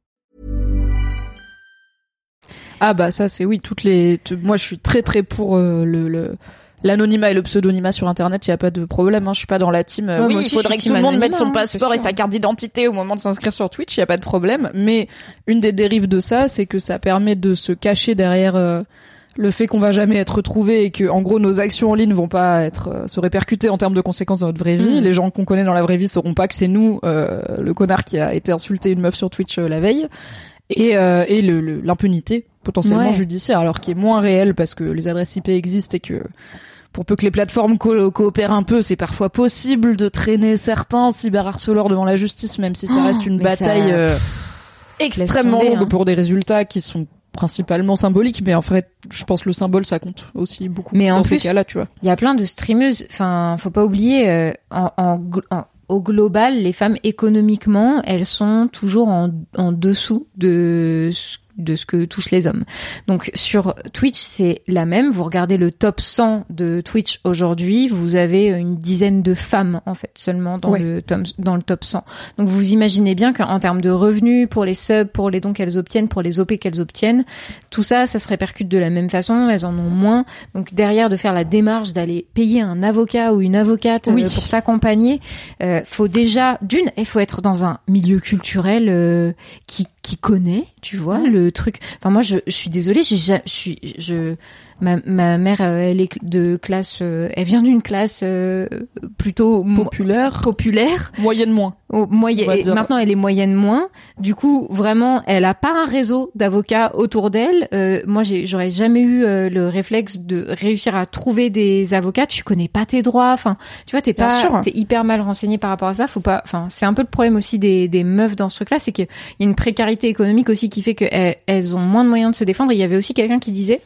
Ah bah ça c'est oui toutes les. Moi je suis très très pour euh, le. le... L'anonymat et le pseudonymat sur internet, il y a pas de problème. Hein. Je suis pas dans la team. euh, Ouais, oui, il faudrait que tout le monde mette son hein, passeport et sa carte d'identité au moment de s'inscrire sur Twitch. Il y a pas de problème. Mais une des dérives de ça, c'est que ça permet de se cacher derrière euh, le fait qu'on va jamais être retrouvé et que en gros nos actions en ligne vont pas être euh, se répercuter en termes de conséquences dans notre vraie vie. Mm. Les gens qu'on connaît dans la vraie vie sauront pas que c'est nous euh, le connard qui a été insulté une meuf sur Twitch la veille et, euh, et le- le- l'impunité potentiellement Ouais. judiciaire alors qui est moins réelle parce que les adresses IP existent et que pour peu que les plateformes co- coopèrent un peu, c'est parfois possible de traîner certains cyberharceleurs devant la justice, même si ça Oh, reste une ça- bataille euh, extrêmement tomber, longue hein. pour des résultats qui sont principalement symboliques, mais en fait, je pense que le symbole ça compte aussi beaucoup Mais en dans ces plus- cas-là, tu vois. Il y a plein de streameuses. Enfin, faut pas oublier, euh, en, en- au global, les femmes économiquement, elles sont toujours en, en dessous de ce de ce que touchent les hommes. Donc sur Twitch, c'est la même. Vous regardez le top 100 de Twitch aujourd'hui, vous avez une dizaine de femmes en fait seulement dans le top, dans le top 100. Donc vous imaginez bien qu'en termes de revenus pour les subs, pour les dons qu'elles obtiennent, pour les OP qu'elles obtiennent, tout ça, ça se répercute de la même façon. Elles en ont moins. Donc derrière de faire la démarche d'aller payer un avocat ou une avocate euh, pour t'accompagner, euh, faut déjà d'une, il faut être dans un milieu culturel euh, qui qui connaît, tu vois, le truc. Enfin moi je, je suis désolée, j'ai je suis je ma, ma mère euh, elle est de classe euh, elle vient d'une classe euh, plutôt populaire. populaire. Moyenne moins. Oh, moyenne maintenant elle est moyenne moins. Du coup vraiment elle a pas un réseau d'avocats autour d'elle. Moi j'ai j'aurais jamais eu le réflexe de réussir à trouver des avocats. Tu connais pas tes droits. Enfin tu vois t'es pas t'es hyper mal renseigné par rapport à ça. Faut pas enfin c'est un peu le problème aussi des, des meufs dans ce truc là c'est qu'il y a une précarité économique aussi qui fait qu'elles elles ont moins de moyens de se défendre. Il y avait aussi quelqu'un qui disait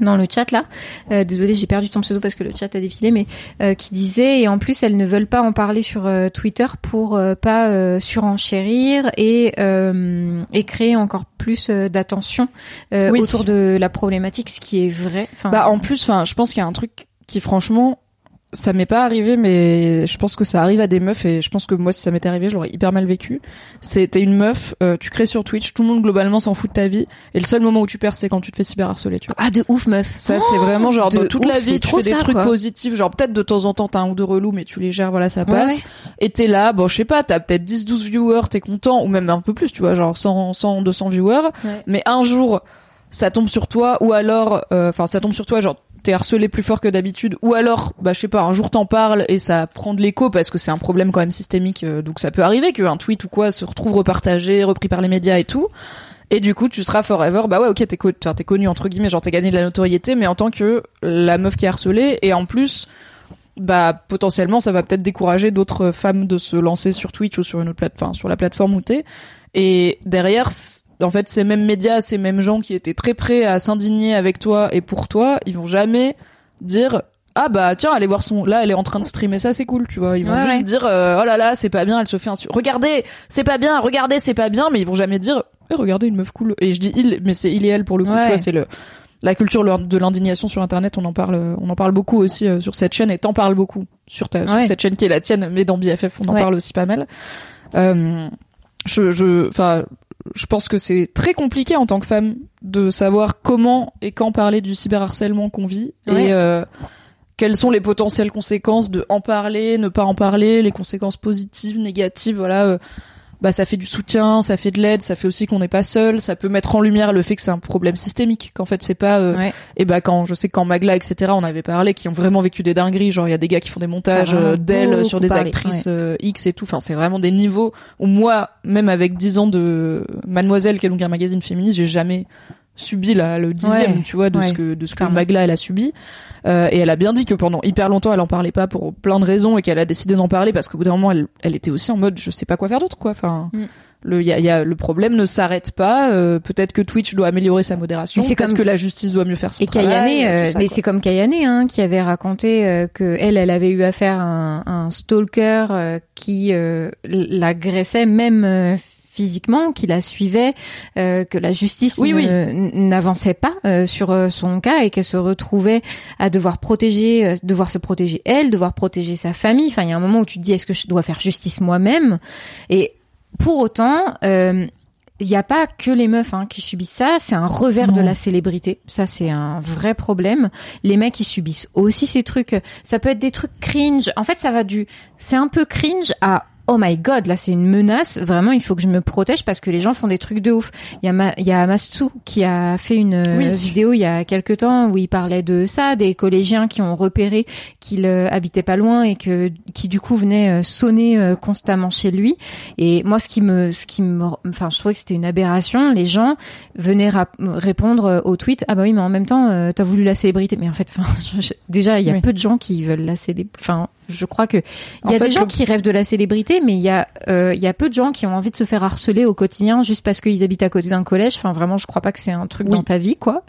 dans le chat là, euh, désolé j'ai perdu ton pseudo parce que le chat a défilé, mais euh, qui disait et en plus elles ne veulent pas en parler sur euh, Twitter pour euh, pas surenchérir et et créer encore plus d'attention autour de la problématique, ce qui est vrai. bah en plus, enfin je pense qu'il y a un truc qui franchement ça m'est pas arrivé, mais je pense que ça arrive à des meufs et je pense que moi, si ça m'était arrivé, je l'aurais hyper mal vécu. C'était une meuf, euh, tu crées sur Twitch, tout le monde globalement s'en fout de ta vie et le seul moment où tu perds, c'est quand tu te fais cyberharceler, tu vois. Ah, de ouf, meuf. Ça, c'est vraiment genre de toute la vie, tu fais des trucs positifs, genre peut-être de temps en temps t'as un ou deux relous, mais tu les gères, voilà, ça passe. Et t'es là, bon, je sais pas, t'as peut-être 10, 12 viewers, t'es content, ou même un peu plus, tu vois, genre 100, 100, 200 viewers. Mais un jour, ça tombe sur toi, ou alors, euh, enfin, ça tombe sur toi, genre t'es harcelé plus fort que d'habitude, ou alors, bah je sais pas, un jour t'en parles et ça prend de l'écho parce que c'est un problème quand même systémique, euh, donc ça peut arriver qu'un tweet ou quoi se retrouve repartagé, repris par les médias et tout. Et du coup, tu seras forever, bah ouais, ok, t'es co t'es connu entre guillemets, genre t'es gagné de la notoriété, mais en tant que la meuf qui est harcelée, et en plus, bah potentiellement, ça va peut-être décourager d'autres femmes de se lancer sur Twitch ou sur une autre plateforme, sur la plateforme où t'es. Et derrière, en fait, ces mêmes médias, ces mêmes gens qui étaient très prêts à s'indigner avec toi et pour toi, ils vont jamais dire ah bah tiens allez voir son là elle est en train de streamer ça c'est cool tu vois. Ils vont juste dire euh, oh là là c'est pas bien elle se fait un regardez c'est pas bien regardez c'est pas bien mais ils vont jamais dire eh, regardez une meuf cool. Et je dis il mais c'est il et elle pour le coup tu vois c'est le la culture de l'indignation sur internet on en parle on en parle beaucoup aussi euh, sur cette chaîne et t'en parles beaucoup sur ta sur cette chaîne qui est la tienne mais dans BFF on en parle aussi pas mal. Euh, je je enfin je pense que c'est très compliqué en tant que femme de savoir comment et quand parler du cyberharcèlement qu'on vit et euh, quelles sont les potentielles conséquences de en parler, ne pas en parler, les conséquences positives, négatives, voilà. Euh, bah ça fait du soutien, ça fait de l'aide, ça fait aussi qu'on n'est pas seul, ça peut mettre en lumière le fait que c'est un problème systémique, qu'en fait c'est pas euh, et bah quand je sais quand Magla etc on avait parlé qui ont vraiment vécu des dingueries, genre il y a des gars qui font des montages euh, d'elles sur des actrices euh, X et tout, enfin c'est vraiment des niveaux où moi même avec 10 ans de Mademoiselle qui est donc un magazine féministe, j'ai jamais subi la, le dixième, tu vois, de ce que de ce que Magla elle a subi. Euh, et elle a bien dit que pendant hyper longtemps elle en parlait pas pour plein de raisons et qu'elle a décidé d'en parler parce qu'au bout d'un moment elle, elle était aussi en mode je sais pas quoi faire d'autre quoi. Enfin. Mm. Le, y a, y a, le problème ne s'arrête pas. Euh, peut-être que Twitch doit améliorer sa modération. C'est comme que la justice doit mieux faire son et travail. Et euh, mais c'est comme Kayane hein, qui avait raconté euh, que elle, elle avait eu affaire à un, un stalker qui l'agressait même physiquement, qui la suivait, euh, que la justice n'avançait pas euh, sur euh, son cas et qu'elle se retrouvait à devoir protéger, devoir se protéger elle, devoir protéger sa famille. Enfin, il y a un moment où tu te dis est-ce que je dois faire justice moi-même? Et pour autant. il n'y a pas que les meufs hein, qui subissent ça, c'est un revers de la célébrité. Ça, c'est un vrai problème. Les mecs, ils subissent aussi ces trucs. Ça peut être des trucs cringe. En fait, ça va du, c'est un peu cringe à oh my god, là c'est une menace, vraiment il faut que je me protège parce que les gens font des trucs de ouf. Il y a, Ma, il y a Mastou qui a fait une euh, vidéo il y a quelques temps où il parlait de ça, des collégiens qui ont repéré qu'il euh, habitait pas loin et que qui du coup venaient euh, sonner constamment chez lui. Et moi ce qui me, ce qui me, enfin je trouvais que c'était une aberration. Les gens venaient répondre au tweet, ah bah oui mais en même temps t'as voulu la célébrité, mais en fait, enfin déjà il y a peu de gens qui veulent la célébrité. Enfin je crois que il y a des gens qui rêvent de la célébrité, mais il y a euh, il y a peu de gens qui ont envie de se faire harceler au quotidien juste parce qu'ils habitent à côté d'un collège. Enfin, vraiment, je crois pas que c'est un truc dans ta vie, quoi.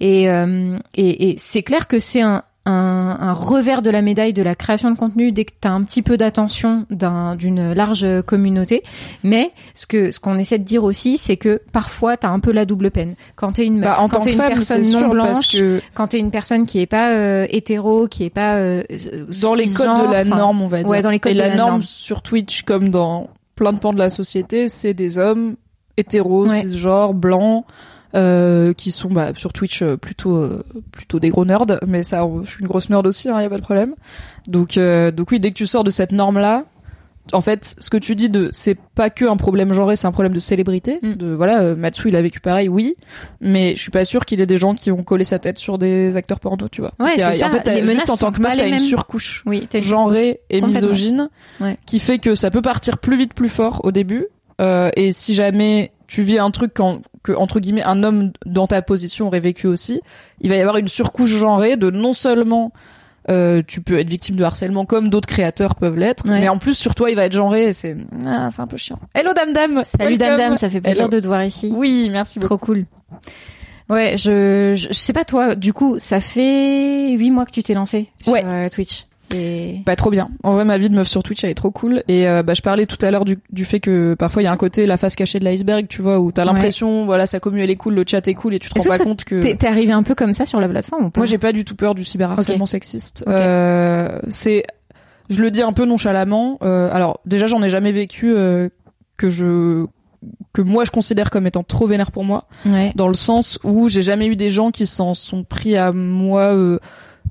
Et euh, et, et c'est clair que c'est un un, un revers de la médaille de la création de contenu dès que tu as un petit peu d'attention d'un- d'une large communauté. Mais ce que ce qu'on essaie de dire aussi, c'est que parfois tu as un peu la double peine. Quand tu es une Bah, en quand une femme, personne non sûr, blanche, que quand t'es une personne qui est pas euh, hétéro, qui est pas euh, dans les codes de la norme, on va dire. ouais, dans les codes Et de la, la norme norme. sur Twitch, comme dans plein de pans de la société, c'est des hommes hétéros, Ouais. cisgenres, blancs, euh, qui sont bah, sur Twitch euh, plutôt euh, plutôt des gros nerds. Mais ça, je suis une grosse nerd aussi, il y a pas de problème. Donc euh, donc oui, dès que tu sors de cette norme là. En fait, ce que tu dis de c'est pas que un problème genré, c'est un problème de célébrité. Mm. De voilà, Matsu il a vécu pareil, oui, mais je suis pas sûre qu'il y ait des gens qui ont collé sa tête sur des acteurs porno, tu vois. Ouais, c'est en ça. fait, t'as- Les juste en tant que pas t'as une surcouche Oui, une- genrée et misogyne Ouais. qui fait que ça peut partir plus vite plus fort au début Euh, et si jamais tu vis un truc quand, que entre guillemets un homme dans ta position aurait vécu aussi il va y avoir une surcouche genrée de non seulement euh, tu peux être victime de harcèlement comme d'autres créateurs peuvent l'être Ouais. mais en plus sur toi il va être genré et c'est ah, c'est un peu chiant hello dame dame Salut Dame Dame, ça fait plaisir Hello. de te voir ici. oui merci beaucoup Trop cool. Ouais, je, je, je sais pas toi, du coup, ça fait huit mois que tu t'es lancé sur Ouais. euh, Twitch. Et... Bah trop bien. En vrai, ma vie de meuf sur Twitch, elle est trop cool. Et euh, bah je parlais tout à l'heure du, du fait que parfois il y a un côté la face cachée de l'iceberg, tu vois, où t'as Ouais. l'impression, voilà, sa commu elle est cool, le chat est cool, et tu te rends pas compte que. T'es arrivé un peu comme ça sur la plateforme ou pas? Moi, j'ai pas du tout peur du cyberharcèlement sexiste. Ok. Euh, c'est, je le dis un peu nonchalamment. Euh, alors déjà, j'en ai jamais vécu euh, que je que moi je considère comme étant trop vénère pour moi Ouais. dans le sens où j'ai jamais eu des gens qui s'en sont pris à moi euh,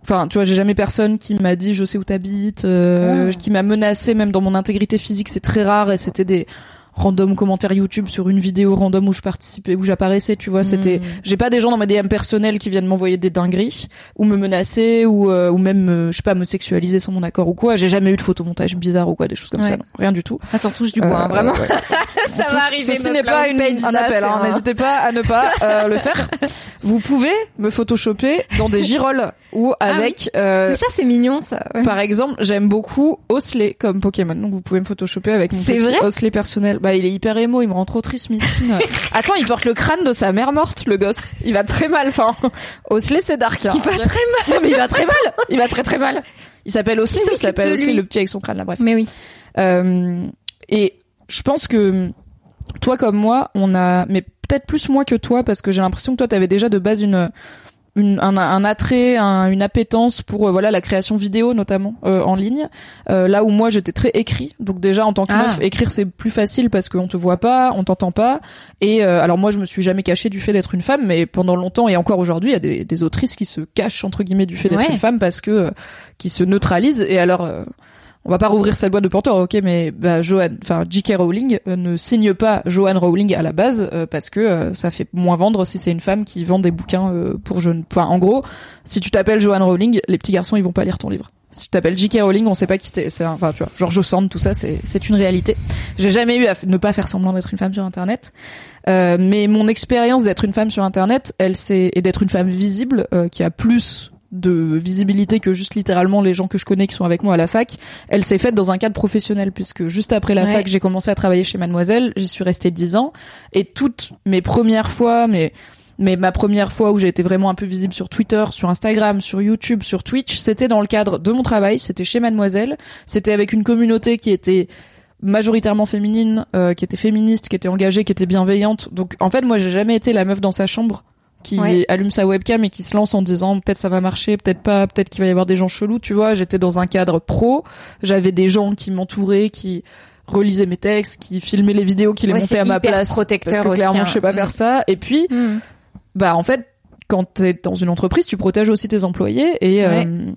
enfin tu vois j'ai jamais personne qui m'a dit je sais où t'habites euh, Ah. qui m'a menacé même dans mon intégrité physique c'est très rare et c'était des random commentaires YouTube sur une vidéo random où je participais où j'apparaissais tu vois c'était Mm. j'ai pas des gens dans mes DM personnels qui viennent m'envoyer des dingueries ou me menacer ou euh, ou même euh, je sais pas me sexualiser sans mon accord ou quoi j'ai jamais eu de photomontage bizarre ou quoi des choses comme Ouais. ça non, rien du tout Attends, touche du bois, hein, Euh, vraiment. ouais. ça Touche- va arriver. Ceci n'est pas une, homepage, un appel, hein. n'hésitez pas à ne pas euh, le faire. Vous pouvez me photoshopper dans des girolles ou avec, euh, Ah Mais ça, c'est mignon, ça. ouais. par exemple, j'aime beaucoup Osley comme Pokémon, donc vous pouvez me photoshopper avec mon petit Osley personnel. Bah, il est hyper émo, il me rend trop triste, Mistine. Attends, il porte le crâne de sa mère morte, le gosse. Il va très mal, enfin. Osley, c'est dark. hein. Il va très mal. Non, mais il va très mal. Il va très très mal. Il s'appelle Osley, il s'appelle Osley, le petit avec son crâne, là, bref. Mais oui. Euh, et je pense que toi comme moi, on a, mais peut-être plus moi que toi, parce que j'ai l'impression que toi, t'avais déjà de base une, une un, un attrait, un- une appétence pour euh, voilà la création vidéo notamment euh, en ligne. Euh, là où moi j'étais très écrit, donc déjà en tant que Ah. meuf, écrire c'est plus facile parce qu'on te voit pas, on t'entend pas. Et euh, alors moi je me suis jamais cachée du fait d'être une femme, mais pendant longtemps et encore aujourd'hui, il y a des, des autrices qui se cachent entre guillemets du fait d'être Ouais. une femme parce que euh, qui se neutralisent. Et alors euh, on va pas rouvrir cette boîte de Pandore, ok, mais bah, enfin J.K. Rowling euh, ne signe pas Joanne Rowling à la base euh, parce que euh, ça fait moins vendre si c'est une femme qui vend des bouquins euh, pour jeunes. Enfin, en gros, si tu t'appelles Joanne Rowling, les petits garçons ils vont pas lire ton livre. Si tu t'appelles J.K. Rowling, on sait pas qui t'es. C'est enfin tu vois, George Sand, tout ça, c'est c'est une réalité. J'ai jamais eu à ne pas faire semblant d'être une femme sur Internet, Euh, mais mon expérience d'être une femme sur Internet, elle c'est et d'être une femme visible euh, qui a plus de visibilité que juste littéralement les gens que je connais qui sont avec moi à la fac, elle s'est faite dans un cadre professionnel puisque juste après la Ouais. fac, j'ai commencé à travailler chez Mademoiselle, j'y suis restée dix ans et toutes mes premières fois, mais mais ma première fois où j'ai été vraiment un peu visible sur Twitter, sur Instagram, sur YouTube, sur Twitch, c'était dans le cadre de mon travail, c'était chez Mademoiselle, c'était avec une communauté qui était majoritairement féminine, euh, qui était féministe, qui était engagée, qui était bienveillante. Donc en fait, moi, j'ai jamais été la meuf dans sa chambre qui Ouais. allume sa webcam et qui se lance en disant peut-être ça va marcher, peut-être pas, peut-être qu'il va y avoir des gens chelous, tu vois. J'étais dans un cadre pro, j'avais des gens qui m'entouraient, qui relisaient mes textes, qui filmaient les vidéos, qui les Ouais, montaient à ma place. protecteur parce que aussi, clairement, hein. je sais pas faire ça. Et puis, Hmm. bah en fait quand t'es dans une entreprise tu protèges aussi tes employés et Ouais. euh,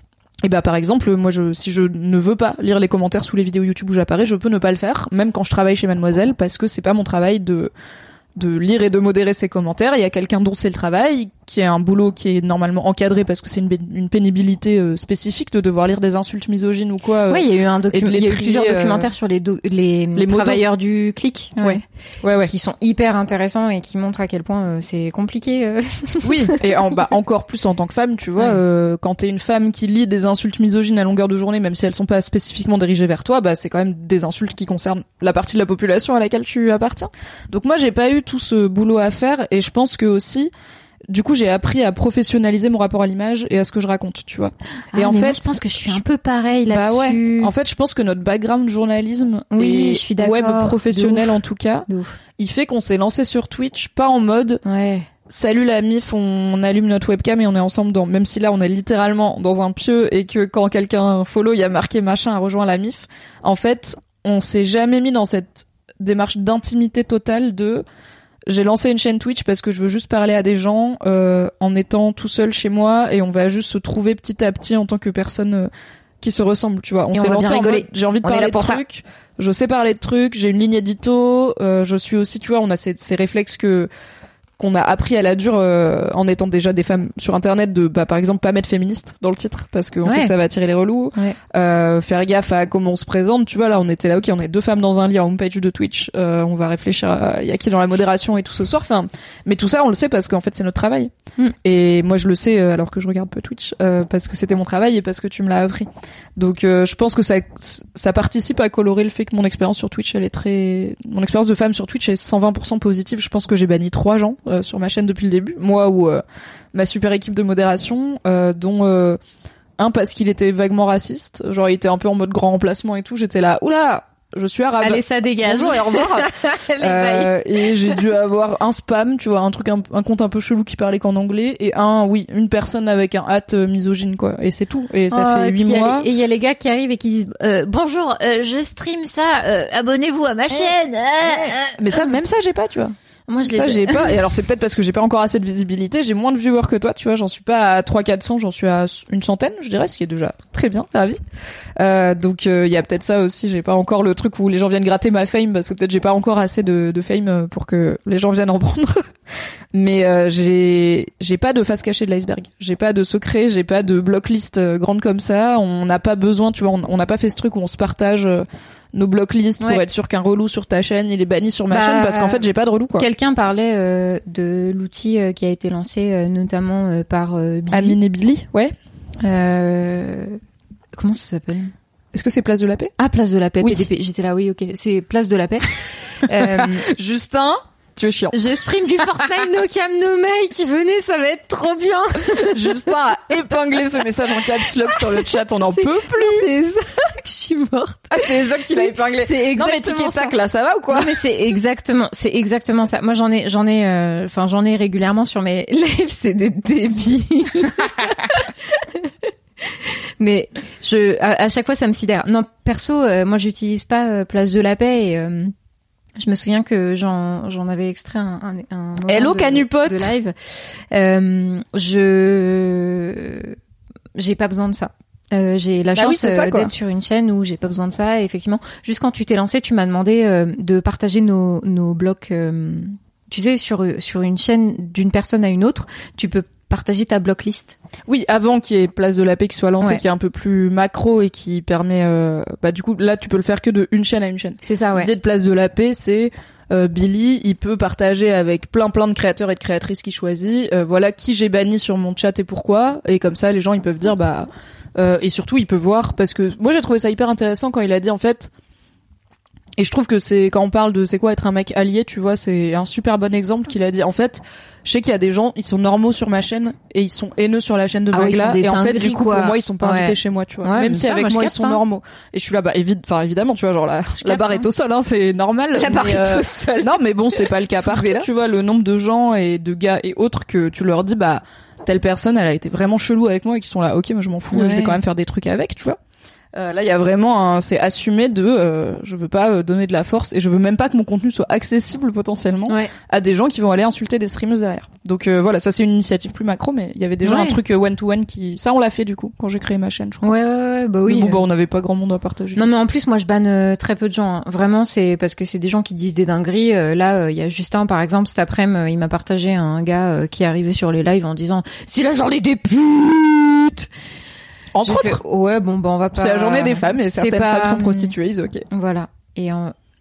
et bah par exemple moi je si je ne veux pas lire les commentaires sous les vidéos YouTube où j'apparais je peux ne pas le faire même quand je travaille chez Mademoiselle parce que c'est pas mon travail de de lire et de modérer ses commentaires. Il y a quelqu'un dont c'est le travail qui est un boulot qui est normalement encadré parce que c'est une, une pénibilité euh, spécifique de devoir lire des insultes misogynes ou quoi euh, Ouais, il y a eu un docu- y a eu plusieurs euh, documentaires sur les do- les, les travailleurs du clic. Ouais. ouais ouais Qui sont hyper intéressants et qui montrent à quel point c'est compliqué. Oui, et en, bah, encore plus en tant que femme, tu vois, Ouais. euh, quand t'es une femme qui lit des insultes misogynes à longueur de journée, même si elles sont pas spécifiquement dirigées vers toi, bah c'est quand même des insultes qui concernent la partie de la population à laquelle tu appartiens. Donc moi j'ai pas eu tout ce boulot à faire et je pense que aussi du coup, j'ai appris à professionnaliser mon rapport à l'image et à ce que je raconte, tu vois. et en fait, je pense que je suis un peu pareil là-dessus. Bah ouais. En fait, je pense que notre background journalisme oui, et je suis web professionnel en tout cas, il fait qu'on s'est lancé sur Twitch pas en mode ouais. Salut la mif, on allume notre webcam et on est ensemble dans, même si là on est littéralement dans un pieu et que quand quelqu'un follow, il y a marqué machin à rejoindre la mif. En fait, on s'est jamais mis dans cette démarche d'intimité totale de j'ai lancé une chaîne Twitch parce que je veux juste parler à des gens euh, en étant tout seul chez moi et on va juste se trouver petit à petit en tant que personne euh, qui se ressemble, tu vois. On s'est lancé en j'ai envie de parler de trucs, je sais parler de trucs, j'ai une ligne édito, euh, je suis aussi, tu vois, on a ces, ces réflexes que qu'on a appris à la dure euh, en étant déjà des femmes sur internet de bah, par exemple pas mettre féministe dans le titre parce qu'on sait que ça va attirer les relous. Euh, faire gaffe à comment on se présente. Tu vois là on était là ok on est deux femmes dans un lit en homepage de Twitch euh, on va réfléchir à y a qui dans la modération et tout ce soir enfin mais tout ça on le sait parce qu'en fait c'est notre travail. Mm. et moi je le sais euh, alors que je regarde peu Twitch euh, parce que c'était mon travail et parce que tu me l'as appris. Donc je pense que ça ça participe à colorer le fait que mon expérience sur Twitch elle est très mon expérience de femme sur Twitch est 120% positive. Je pense que j'ai banni trois gens euh, sur ma chaîne depuis le début, moi ou euh, ma super équipe de modération, euh, dont un parce qu'il était vaguement raciste, genre il était un peu en mode grand remplacement et tout, j'étais là, oula, je suis arabe. Allez, ça dégage. Bonjour et au revoir. euh, et j'ai dû avoir un spam, tu vois, un truc, un, compte un peu chelou qui parlait qu'en anglais, et un, oui, une personne avec un hâte misogyne, quoi. Et c'est tout. Et ça oh, fait huit mois. Et il y a les gars qui arrivent et qui disent euh, bonjour, je stream ça, abonnez-vous à ma eh, chaîne. Eh. Mais ça, même ça, j'ai pas, tu vois. Moi, je ça, j'ai pas. Et alors, c'est peut-être parce que j'ai pas encore assez de visibilité. J'ai moins de viewers que toi, tu vois. J'en suis pas à 3 400, j'en suis à une centaine, je dirais, ce qui est déjà très bien, ravi. Euh, donc, il euh, y a peut-être ça aussi. J'ai pas encore le truc où les gens viennent gratter ma fame parce que peut-être j'ai pas encore assez de, de fame euh, pour que les gens viennent en prendre. Mais euh, j'ai j'ai pas de face cachée de l'iceberg. J'ai pas de secret. J'ai pas de blocklist euh, grande comme ça. On n'a pas besoin, tu vois. On n'a pas fait ce truc où on se partage nos blocklists pour être sûr qu'un relou sur ta chaîne il est banni sur ma bah, chaîne parce qu'en fait j'ai pas de relou quoi. Quelqu'un parlait euh, de l'outil euh, qui a été lancé euh, notamment par Billy. Amine et Billy, ouais. comment ça s'appelle? Est-ce que c'est Place de la Paix? Ah Place de la Paix, oui. PDP. J'étais là, oui, ok. C'est Place de la Paix. Justin, tu es chiant. Je stream du Fortnite No Cam No Make. Venez, ça va être trop bien. Justin a épinglé ce message en caps lock sur le chat. On n'en peut plus. C'est Zach. Je suis morte. Ah, c'est Zach qui l'a épinglé. C'est Non mais tic tac là, ça va ou quoi Non mais c'est exactement, c'est exactement ça. Moi j'en ai, j'en ai, euh, enfin j'en ai régulièrement sur mes lives. C'est des débiles. mais je, à, chaque fois ça me sidère. Non perso, euh, moi j'utilise pas euh, Place de la Paix et je me souviens que j'en j'en avais extrait un, un, un Hello de, Canupote de live. Euh, je j'ai pas besoin de ça. Euh, j'ai la bah chance euh, d'être sur une chaîne où j'ai pas besoin de ça. Et effectivement, juste quand tu t'es lancé, tu m'as demandé euh, de partager nos nos blocs. Euh, tu sais, sur sur une chaîne d'une personne à une autre, tu peux partager ta blocklist. Oui, avant qu'il y ait Place de la Paix qui soit lancé, qui est un peu plus macro et qui permet, euh, bah du coup là tu peux le faire que de une chaîne à une chaîne. C'est ça, ouais. L'idée de Place de la Paix, c'est euh, Billy, il peut partager avec plein plein de créateurs et de créatrices qu'il choisit. Euh, voilà qui j'ai banni sur mon chat et pourquoi. Et comme ça, les gens ils peuvent dire bah et surtout ils peuvent voir parce que moi j'ai trouvé ça hyper intéressant quand il a dit en fait et je trouve que c'est quand on parle de c'est quoi être un mec allié, tu vois, c'est un super bon exemple qu'il a dit. En fait, je sais qu'il y a des gens, ils sont normaux sur ma chaîne et ils sont haineux sur la chaîne de ah et en fait, du coup, pour moi, ils sont pas invités chez moi, tu vois. Même si avec moi, ils sont hein. normaux. Et je suis là, bah, enfin, évidemment, tu vois, genre la, la barre est au sol, hein, c'est normal. La barre est euh, au sol. Non, mais bon, c'est pas le cas partout. Tu vois, le nombre de gens et de gars et autres que tu leur dis, bah, telle personne, elle a été vraiment chelou avec moi et qui sont là, ok, moi je m'en fous, je vais quand même faire des trucs avec, tu vois. Euh, là, il y a vraiment c'est assumé de euh, je veux pas euh, donner de la force et je veux même pas que mon contenu soit accessible potentiellement à des gens qui vont aller insulter des streamers derrière. Donc euh, voilà, ça c'est une initiative plus macro, mais il y avait déjà un truc one to one qui ça on l'a fait du coup quand j'ai créé ma chaîne, je crois. Ouais ouais, ouais bah oui. bon, bah, on n'avait pas grand monde à partager. Non mais en plus moi je banne très peu de gens. Hein. Vraiment c'est parce que c'est des gens qui disent des dingueries. là il y a Justin par exemple cet après-midi il m'a partagé un gars qui est arrivé sur les lives en disant c'est la journée des putes. Entre autres. ouais, bon, bah, on va pas. C'est la journée des femmes et certaines femmes sont prostituées, ok. Voilà. Et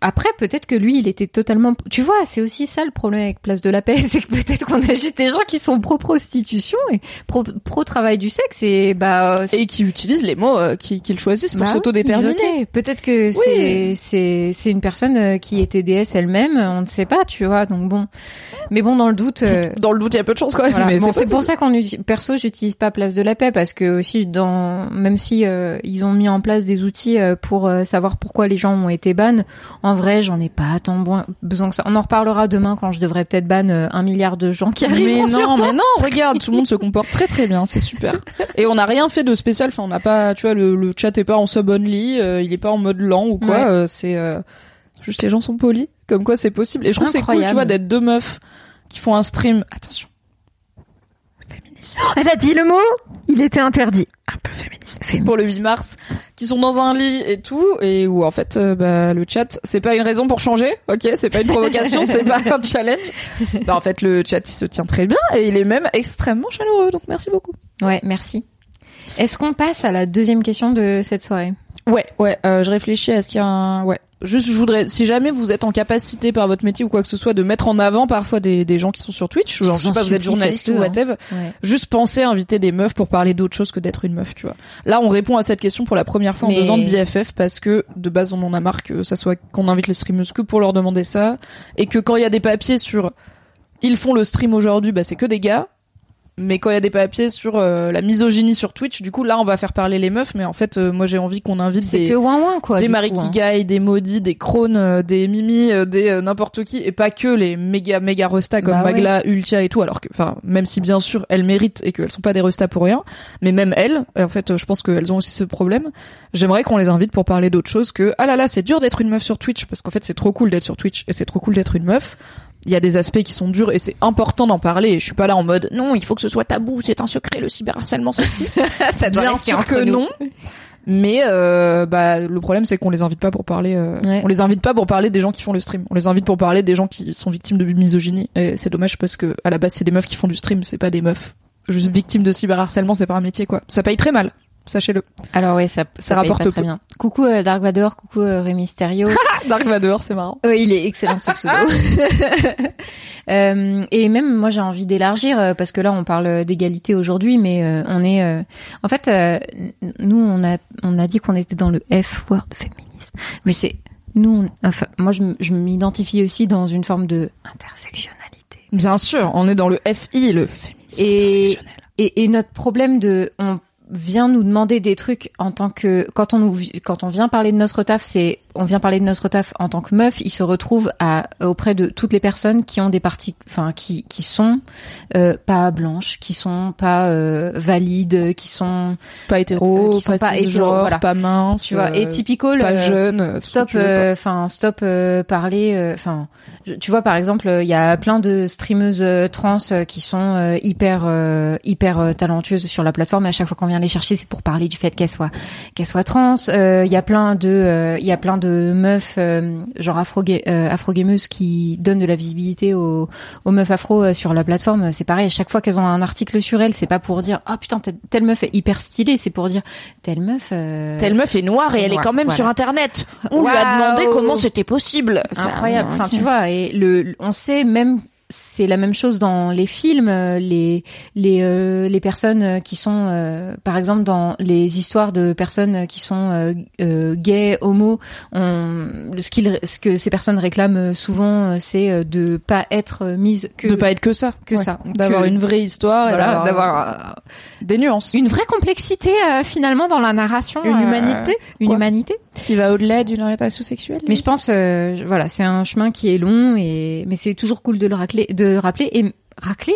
après, peut-être que lui, il était totalement. Tu vois, c'est aussi ça le problème avec Place de la Paix, c'est que peut-être qu'on a juste des gens qui sont pro prostitution et pro, pro travail du sexe et bah et qui utilisent les mots euh, qu'ils choisissent pour bah, s'autodéterminer. Peut-être que c'est c'est c'est une personne euh, qui était déesse elle-même, on ne sait pas, tu vois. Donc bon, mais bon, dans le doute. euh, Dans le doute, il y a peu de chance quand même. voilà. mais Bon, c'est pour ça qu'on uti- perso j'utilise pas Place de la Paix parce que aussi dans même si euh, ils ont mis en place des outils euh, pour euh, savoir pourquoi les gens ont été ban, en vrai j'en ai pas tant besoin que ça. On en reparlera demain quand je devrais peut-être ban euh, un milliard de gens qui arrivent. Mais non, mais non, regarde, tout le monde se comporte très très bien, c'est super. Et on n'a rien fait de spécial, enfin on n'a pas, tu vois, le, le chat est pas en sub only, euh, il est pas en mode lent ou quoi, Ouais. euh, c'est euh, juste les gens sont polis, comme quoi c'est possible. Et je trouve que c'est cool, tu vois, d'être deux meufs qui font un stream. Attention. Féministe. Elle a dit le mot, il était interdit. Un peu féministe. Pour le 8 mars, qui sont dans un lit et tout, et où en fait, euh, bah, le chat, c'est pas une raison pour changer, ok, c'est pas une provocation, c'est pas un challenge. Bah, en fait, le chat, il se tient très bien et il est même extrêmement chaleureux, donc merci beaucoup. Ouais, merci. Est-ce qu'on passe à la deuxième question de cette soirée? Ouais, ouais, euh, je réfléchis à ce qu'il y a un... Ouais. Juste, je voudrais, si jamais vous êtes en capacité par votre métier ou quoi que ce soit de mettre en avant parfois des, des gens qui sont sur Twitch, genre, je sais pas, vous êtes journaliste ou hein. whatever, Ouais. juste pensez à inviter des meufs pour parler d'autre chose que d'être une meuf, tu vois. Là, on répond à cette question pour la première fois en deux ans de BFF parce que de base, on en a marre que ça soit qu'on invite les streameuses que pour leur demander ça et que quand il y a des papiers sur ils font le stream aujourd'hui, bah c'est que des gars. Mais quand il y a des papiers sur euh, la misogynie sur Twitch, du coup là on va faire parler les meufs. Mais en fait, euh, moi j'ai envie qu'on invite des que ouin ouin quoi. des Marie hein. Kigai, des Maudits, des Krones, euh, des Mimi, euh, des euh, n'importe qui, et pas que les méga méga restas comme Bah ouais. Magla, Ultia et tout. Alors que, enfin, même si bien sûr elles méritent et qu'elles sont pas des restas pour rien, mais même elles, en fait, euh, je pense qu'elles ont aussi ce problème. J'aimerais qu'on les invite pour parler d'autre chose que ah là là, c'est dur d'être une meuf sur Twitch parce qu'en fait c'est trop cool d'être sur Twitch et c'est trop cool d'être une meuf. Il y a des aspects qui sont durs et c'est important d'en parler. Et je suis pas là en mode non, il faut que ce soit tabou, c'est un secret le cyberharcèlement sexiste. Ça Bien sûr que nous. non. Mais euh, bah le problème c'est qu'on les invite pas pour parler. euh, Ouais. On les invite pas pour parler des gens qui font le stream. On les invite pour parler des gens qui sont victimes de misogynie. Et c'est dommage parce que à la base c'est des meufs qui font du stream, c'est pas des meufs juste victimes de cyberharcèlement. C'est pas un métier quoi. Ça paye très mal. Sachez-le. Alors oui, ça, ça, rapporte pas très peu. bien. Coucou euh, Dark Vador, coucou euh, Rey Mysterio. Dark Vador, c'est marrant. Ouais, il est excellent ce pseudo. Euh, et même moi j'ai envie d'élargir euh, parce que là on parle d'égalité aujourd'hui, mais on est en fait nous on a on a dit qu'on était dans le F word féminisme, mais c'est nous on- enfin moi je, je m'identifie aussi dans une forme de intersectionnalité. Bien sûr, on est dans le FI, le féminisme Et, intersectionnel. et, et notre problème de, on vient nous demander des trucs en tant que, quand on nous, quand on vient parler de notre taf, c'est, on vient parler de notre taf en tant que meuf, il se retrouve à, auprès de toutes les personnes qui ont des parties, enfin, qui, qui sont, euh, pas blanches, qui sont pas, euh, valides, qui sont, Pas hétéro, euh, qui sont pas, pas hétéro, cisgenre, voilà. pas mince, tu vois, et typical, pas jeune. Stop, enfin stop parler. Enfin, tu vois par exemple, il y a plein de streameuses trans qui sont hyper hyper talentueuses sur la plateforme. Et à chaque fois qu'on vient les chercher, c'est pour parler du fait qu'elles soient qu'elles soient trans. Il y a plein de il y a plein de meufs euh, genre afro euh, afro gameuses qui donnent de la visibilité aux, aux meufs afro euh, sur la plateforme. C'est pareil. À chaque fois qu'elles ont un article sur elles, c'est pas pour dire ah putain telle, meuf est hyper stylée. C'est pour dire telle meuf. euh, Telle meuf est noire et elle est quand même voilà. sur internet. On lui a demandé comment c'était possible. incroyable. Enfin, tu vois, et le- on sait même c'est la même chose dans les films, euh, les les euh, les personnes euh, qui sont euh, par exemple dans les histoires de personnes qui sont euh, euh, gays, homo, on, ce qu'ils ce que ces personnes réclament souvent c'est de pas être mise que de pas être que ça, que Ouais. ça, d'avoir une vraie histoire, et voilà, d'avoir, des nuances, une vraie complexité euh, finalement dans la narration, Une humanité, une quoi. humanité. Qui va au-delà d'une orientation sexuelle. Mais je pense, euh, voilà, c'est un chemin qui est long et mais c'est toujours cool de le racler, de le rappeler et racler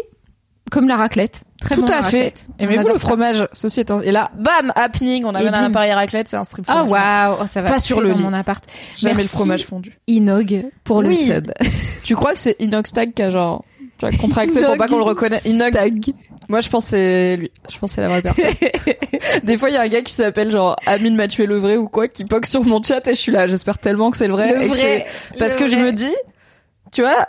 comme la raclette. Très tout bon, la à fait. Aimez-vous le ça. fromage Ceci est un... Et là, bam, happening, on amène un appareil raclette, c'est un stream Ah waouh, oh, ça va Pas sur le dans lit. mon appart. Jamais le fromage fondu. Inog pour le sub. Tu crois que c'est Inoxtag qui a genre, tu vois, contracté pour pas qu'on le reconnaisse? Inog. Moi, je pense c'est lui. Je pense c'est la vraie personne. Des fois, il y a un gars qui s'appelle genre Amine m'a tué le vrai ou quoi, qui poque sur mon chat et je suis là. J'espère tellement que c'est le vrai. Le et que vrai, c'est- Parce le que je me dis, tu vois,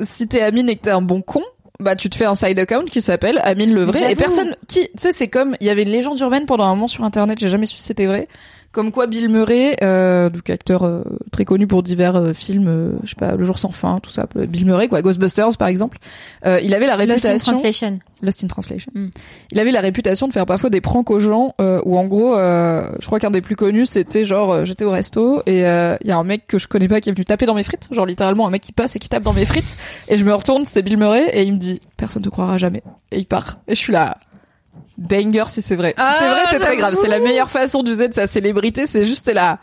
si t'es Amine et que t'es un bon con, bah tu te fais un side account qui s'appelle Amine le vrai. Et personne qui, tu sais, c'est comme il y avait une légende urbaine pendant un moment sur internet. J'ai jamais su si c'était vrai. Comme quoi Bill Murray, euh, donc acteur euh, très connu pour divers euh, films, je sais pas, Le Jour sans fin, tout ça. Bill Murray, quoi, Ghostbusters par exemple. Il avait la réputation. Lost in Translation. Lost in Translation. Mm. Il avait la réputation de faire parfois des pranks aux gens, où en gros, je crois qu'un des plus connus, c'était genre, j'étais au resto et il y a un mec que je connais pas qui est venu taper dans mes frites, genre littéralement un mec qui passe et qui tape dans mes frites, et je me retourne, c'était Bill Murray, et il me dit, personne ne croira jamais, et il part, et je suis là. Banger si c'est vrai. Si Ah, c'est vrai, c'est très grave. C'est la meilleure façon d'user de sa célébrité. C'est juste là.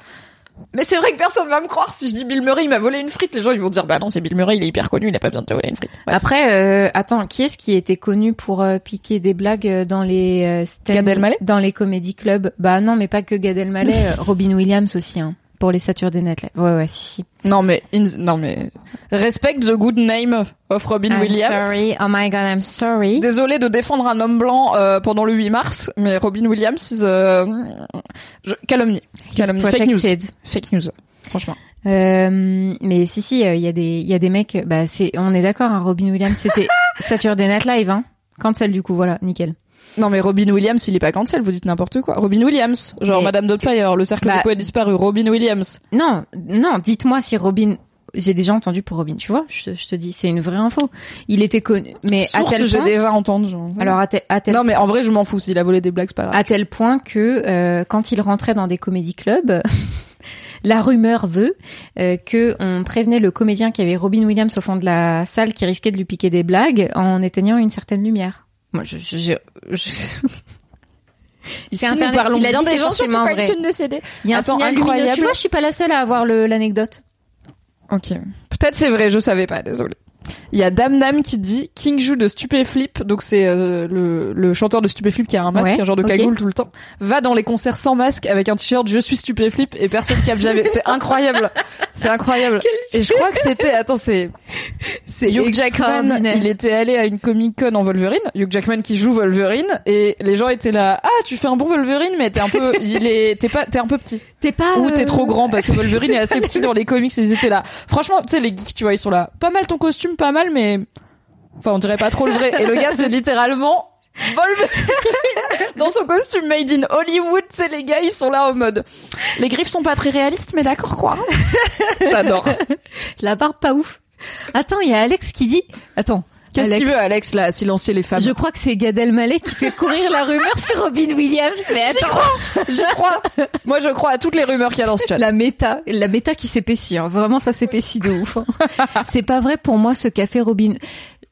Mais c'est vrai que personne va me croire si je dis Bill Murray il m'a volé une frite. Les gens ils vont dire bah non c'est Bill Murray il est hyper connu il a pas besoin de te voler une frite. Bref. Après, euh, attends, qui est-ce qui était connu pour euh, piquer des blagues euh, dans les euh, stand- Gad Elmaleh? dans les comédie clubs? Bah non, mais pas que Gad Elmaleh, euh, Robin Williams aussi, hein, pour les Saturday Night Live. Ouais, ouais, si, si. Non mais in- non mais respect the good name of Robin I'm Williams. sorry. Oh my god, I'm sorry. Désolé de défendre un homme blanc euh, pendant le 8 mars, mais Robin Williams, is, euh, je, calomnie, calomnie, fake news, fake news, franchement. Euh, mais si, si, il y a des, il y a des mecs. Bah, c'est, on est d'accord. Hein, Robin Williams, c'était Saturday Night Live, hein. Cancel du coup, voilà, nickel. Non mais Robin Williams, il est pas cancel, vous dites n'importe quoi. Robin Williams, genre Mais- Madame Doubtfire, le cercle Bah- des poètes disparus, Robin Williams. Non, non. Dites-moi si Robin. J'ai déjà entendu pour Robin, tu vois. Je, te- je te dis, c'est une vraie info. Il était connu, mais à tel j'ai point. déjà entendu. genre. Alors à tel, à tel non mais en vrai je m'en fous s'il a volé des blagues, c'est pas grave. à tel point que euh, quand il rentrait dans des comédie clubs, la rumeur veut euh, que on prévenait le comédien qui avait Robin Williams au fond de la salle qui risquait de lui piquer des blagues en éteignant une certaine lumière. Moi, je, je, je- je- Ici, nous parlons bien dit, des gens sur sont décédés. il y a un Attends, signal lumineux. incroyable. Tu vois, je suis pas la seule à avoir l'anecdote. Ok. Peut-être c'est vrai, je savais pas, désolé. Il y a Dame Dame qui dit King joue de Stupéflip, donc c'est euh, le, le chanteur de Stupéflip qui a un masque, Ouais, un genre de ok. cagoule tout le temps, va dans les concerts sans masque avec un t-shirt Je suis Stupéflip et personne capte jamais. C'est incroyable, c'est incroyable. Et je crois que c'était, attends, c'est C'est Hugh Jackman. Il était allé à une Comic Con en Wolverine. Hugh Jackman qui joue Wolverine et les gens étaient là. Ah, tu fais un bon Wolverine, mais t'es un peu, il est, t'es pas, t'es un peu petit. T'es pas. Ou t'es euh, trop grand parce que Wolverine est assez petit dans les comics ils étaient là. Franchement, tu sais, les geeks, tu vois, ils sont là. Pas mal ton costume, pas mal, mais. Enfin, on dirait pas trop le vrai. Et le gars, c'est littéralement. Wolverine dans son costume made in Hollywood, tu sais, les gars, ils sont là en mode. Les griffes sont pas très réalistes, mais d'accord, quoi. J'adore. La barbe pas ouf. Attends, il y a Alex qui dit. Attends. Qu'est-ce qu'il veut, Alex, là, silencier les femmes? Je crois que c'est Gad Elmaleh qui fait courir la rumeur sur Robin Williams. Mais attends. J'y crois. Moi, je crois à toutes les rumeurs qu'il y a dans ce chat. La méta, la méta qui s'épaissit, hein. vraiment ça s'épaissit de ouf. hein. c'est pas vrai pour moi ce fait Robin.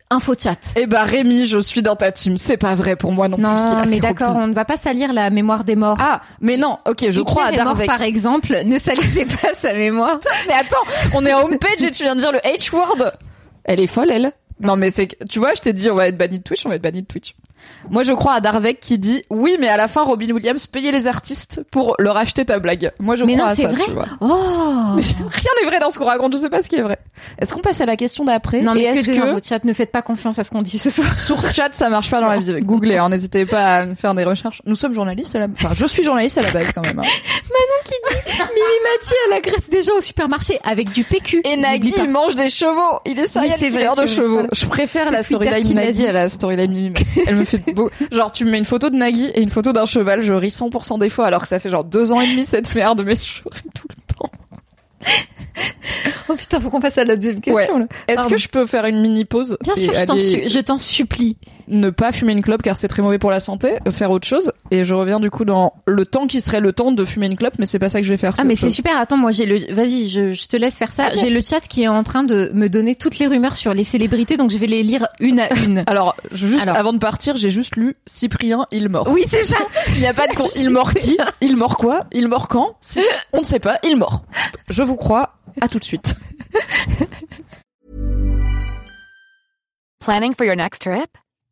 Info chat. Eh ben, Rémi, je suis dans ta team. C'est pas vrai pour moi non, plus. Non, mais d'accord, on ne va pas salir la mémoire des morts. Ah, mais non, ok, je crois à mort, Darvek. par exemple, ne salissez pas sa mémoire. Mais attends, on est en homepage et tu viens de dire le H-word. Elle est folle, elle. Non, mais c'est que, tu vois, je t'ai dit, on va être banni de Twitch, on va être banni de Twitch. Moi, je crois à Darvek qui dit, oui, mais à la fin, Robin Williams payait les artistes pour leur acheter ta blague. Moi, je Mais crois non, à c'est ça, vrai tu vois. Oh Mais rien n'est vrai dans ce qu'on raconte, je sais pas ce qui est vrai. Est-ce qu'on passe à la question d'après? Non mais que est-ce que, infos chat, ne faites pas confiance à ce qu'on dit ce soir. source chat, ça marche pas dans la vie. Googlez, hein, n'hésitez pas à faire des recherches. Nous sommes journalistes à la, enfin, je suis journaliste à la base quand même. hein. Mimi Mathieu, elle agresse des gens au supermarché avec du PQ. Et Nagui, il mange des chevaux. Il est serial c'est killer vrai, de c'est chevaux. vrai. Je préfère C'est la storyline qui l'a Nagui dit. à la storyline Mimi Mathieu. Elle me fait beau. Genre, tu me mets une photo de Nagui et une photo d'un cheval, je ris 100% des fois alors que ça fait genre deux ans et demi cette merde, mais je ris tout le temps. Oh putain, faut qu'on passe à la deuxième question. là. Est-ce que je peux faire une mini pause Bien sûr, je t'en aller su- je t'en supplie. Ne pas fumer une clope car c'est très mauvais pour la santé, faire autre chose et je reviens du coup dans le temps qui serait le temps de fumer une clope mais c'est pas ça que je vais faire. Ah mais c'est super. Attends, moi j'ai le. Vas-y, je, je te laisse faire ça. Ah bon J'ai le chat qui est en train de me donner toutes les rumeurs sur les célébrités, donc je vais les lire une à une. Alors, juste Alors. avant de partir, j'ai juste lu Cyprien, il mort. oui, c'est ça. Il n'y a pas de con. Il mort qui? Il mort quoi? Il mort quand? Si- On ne sait pas. Il mort. Je vous crois. À tout de suite. Planning for your next trip?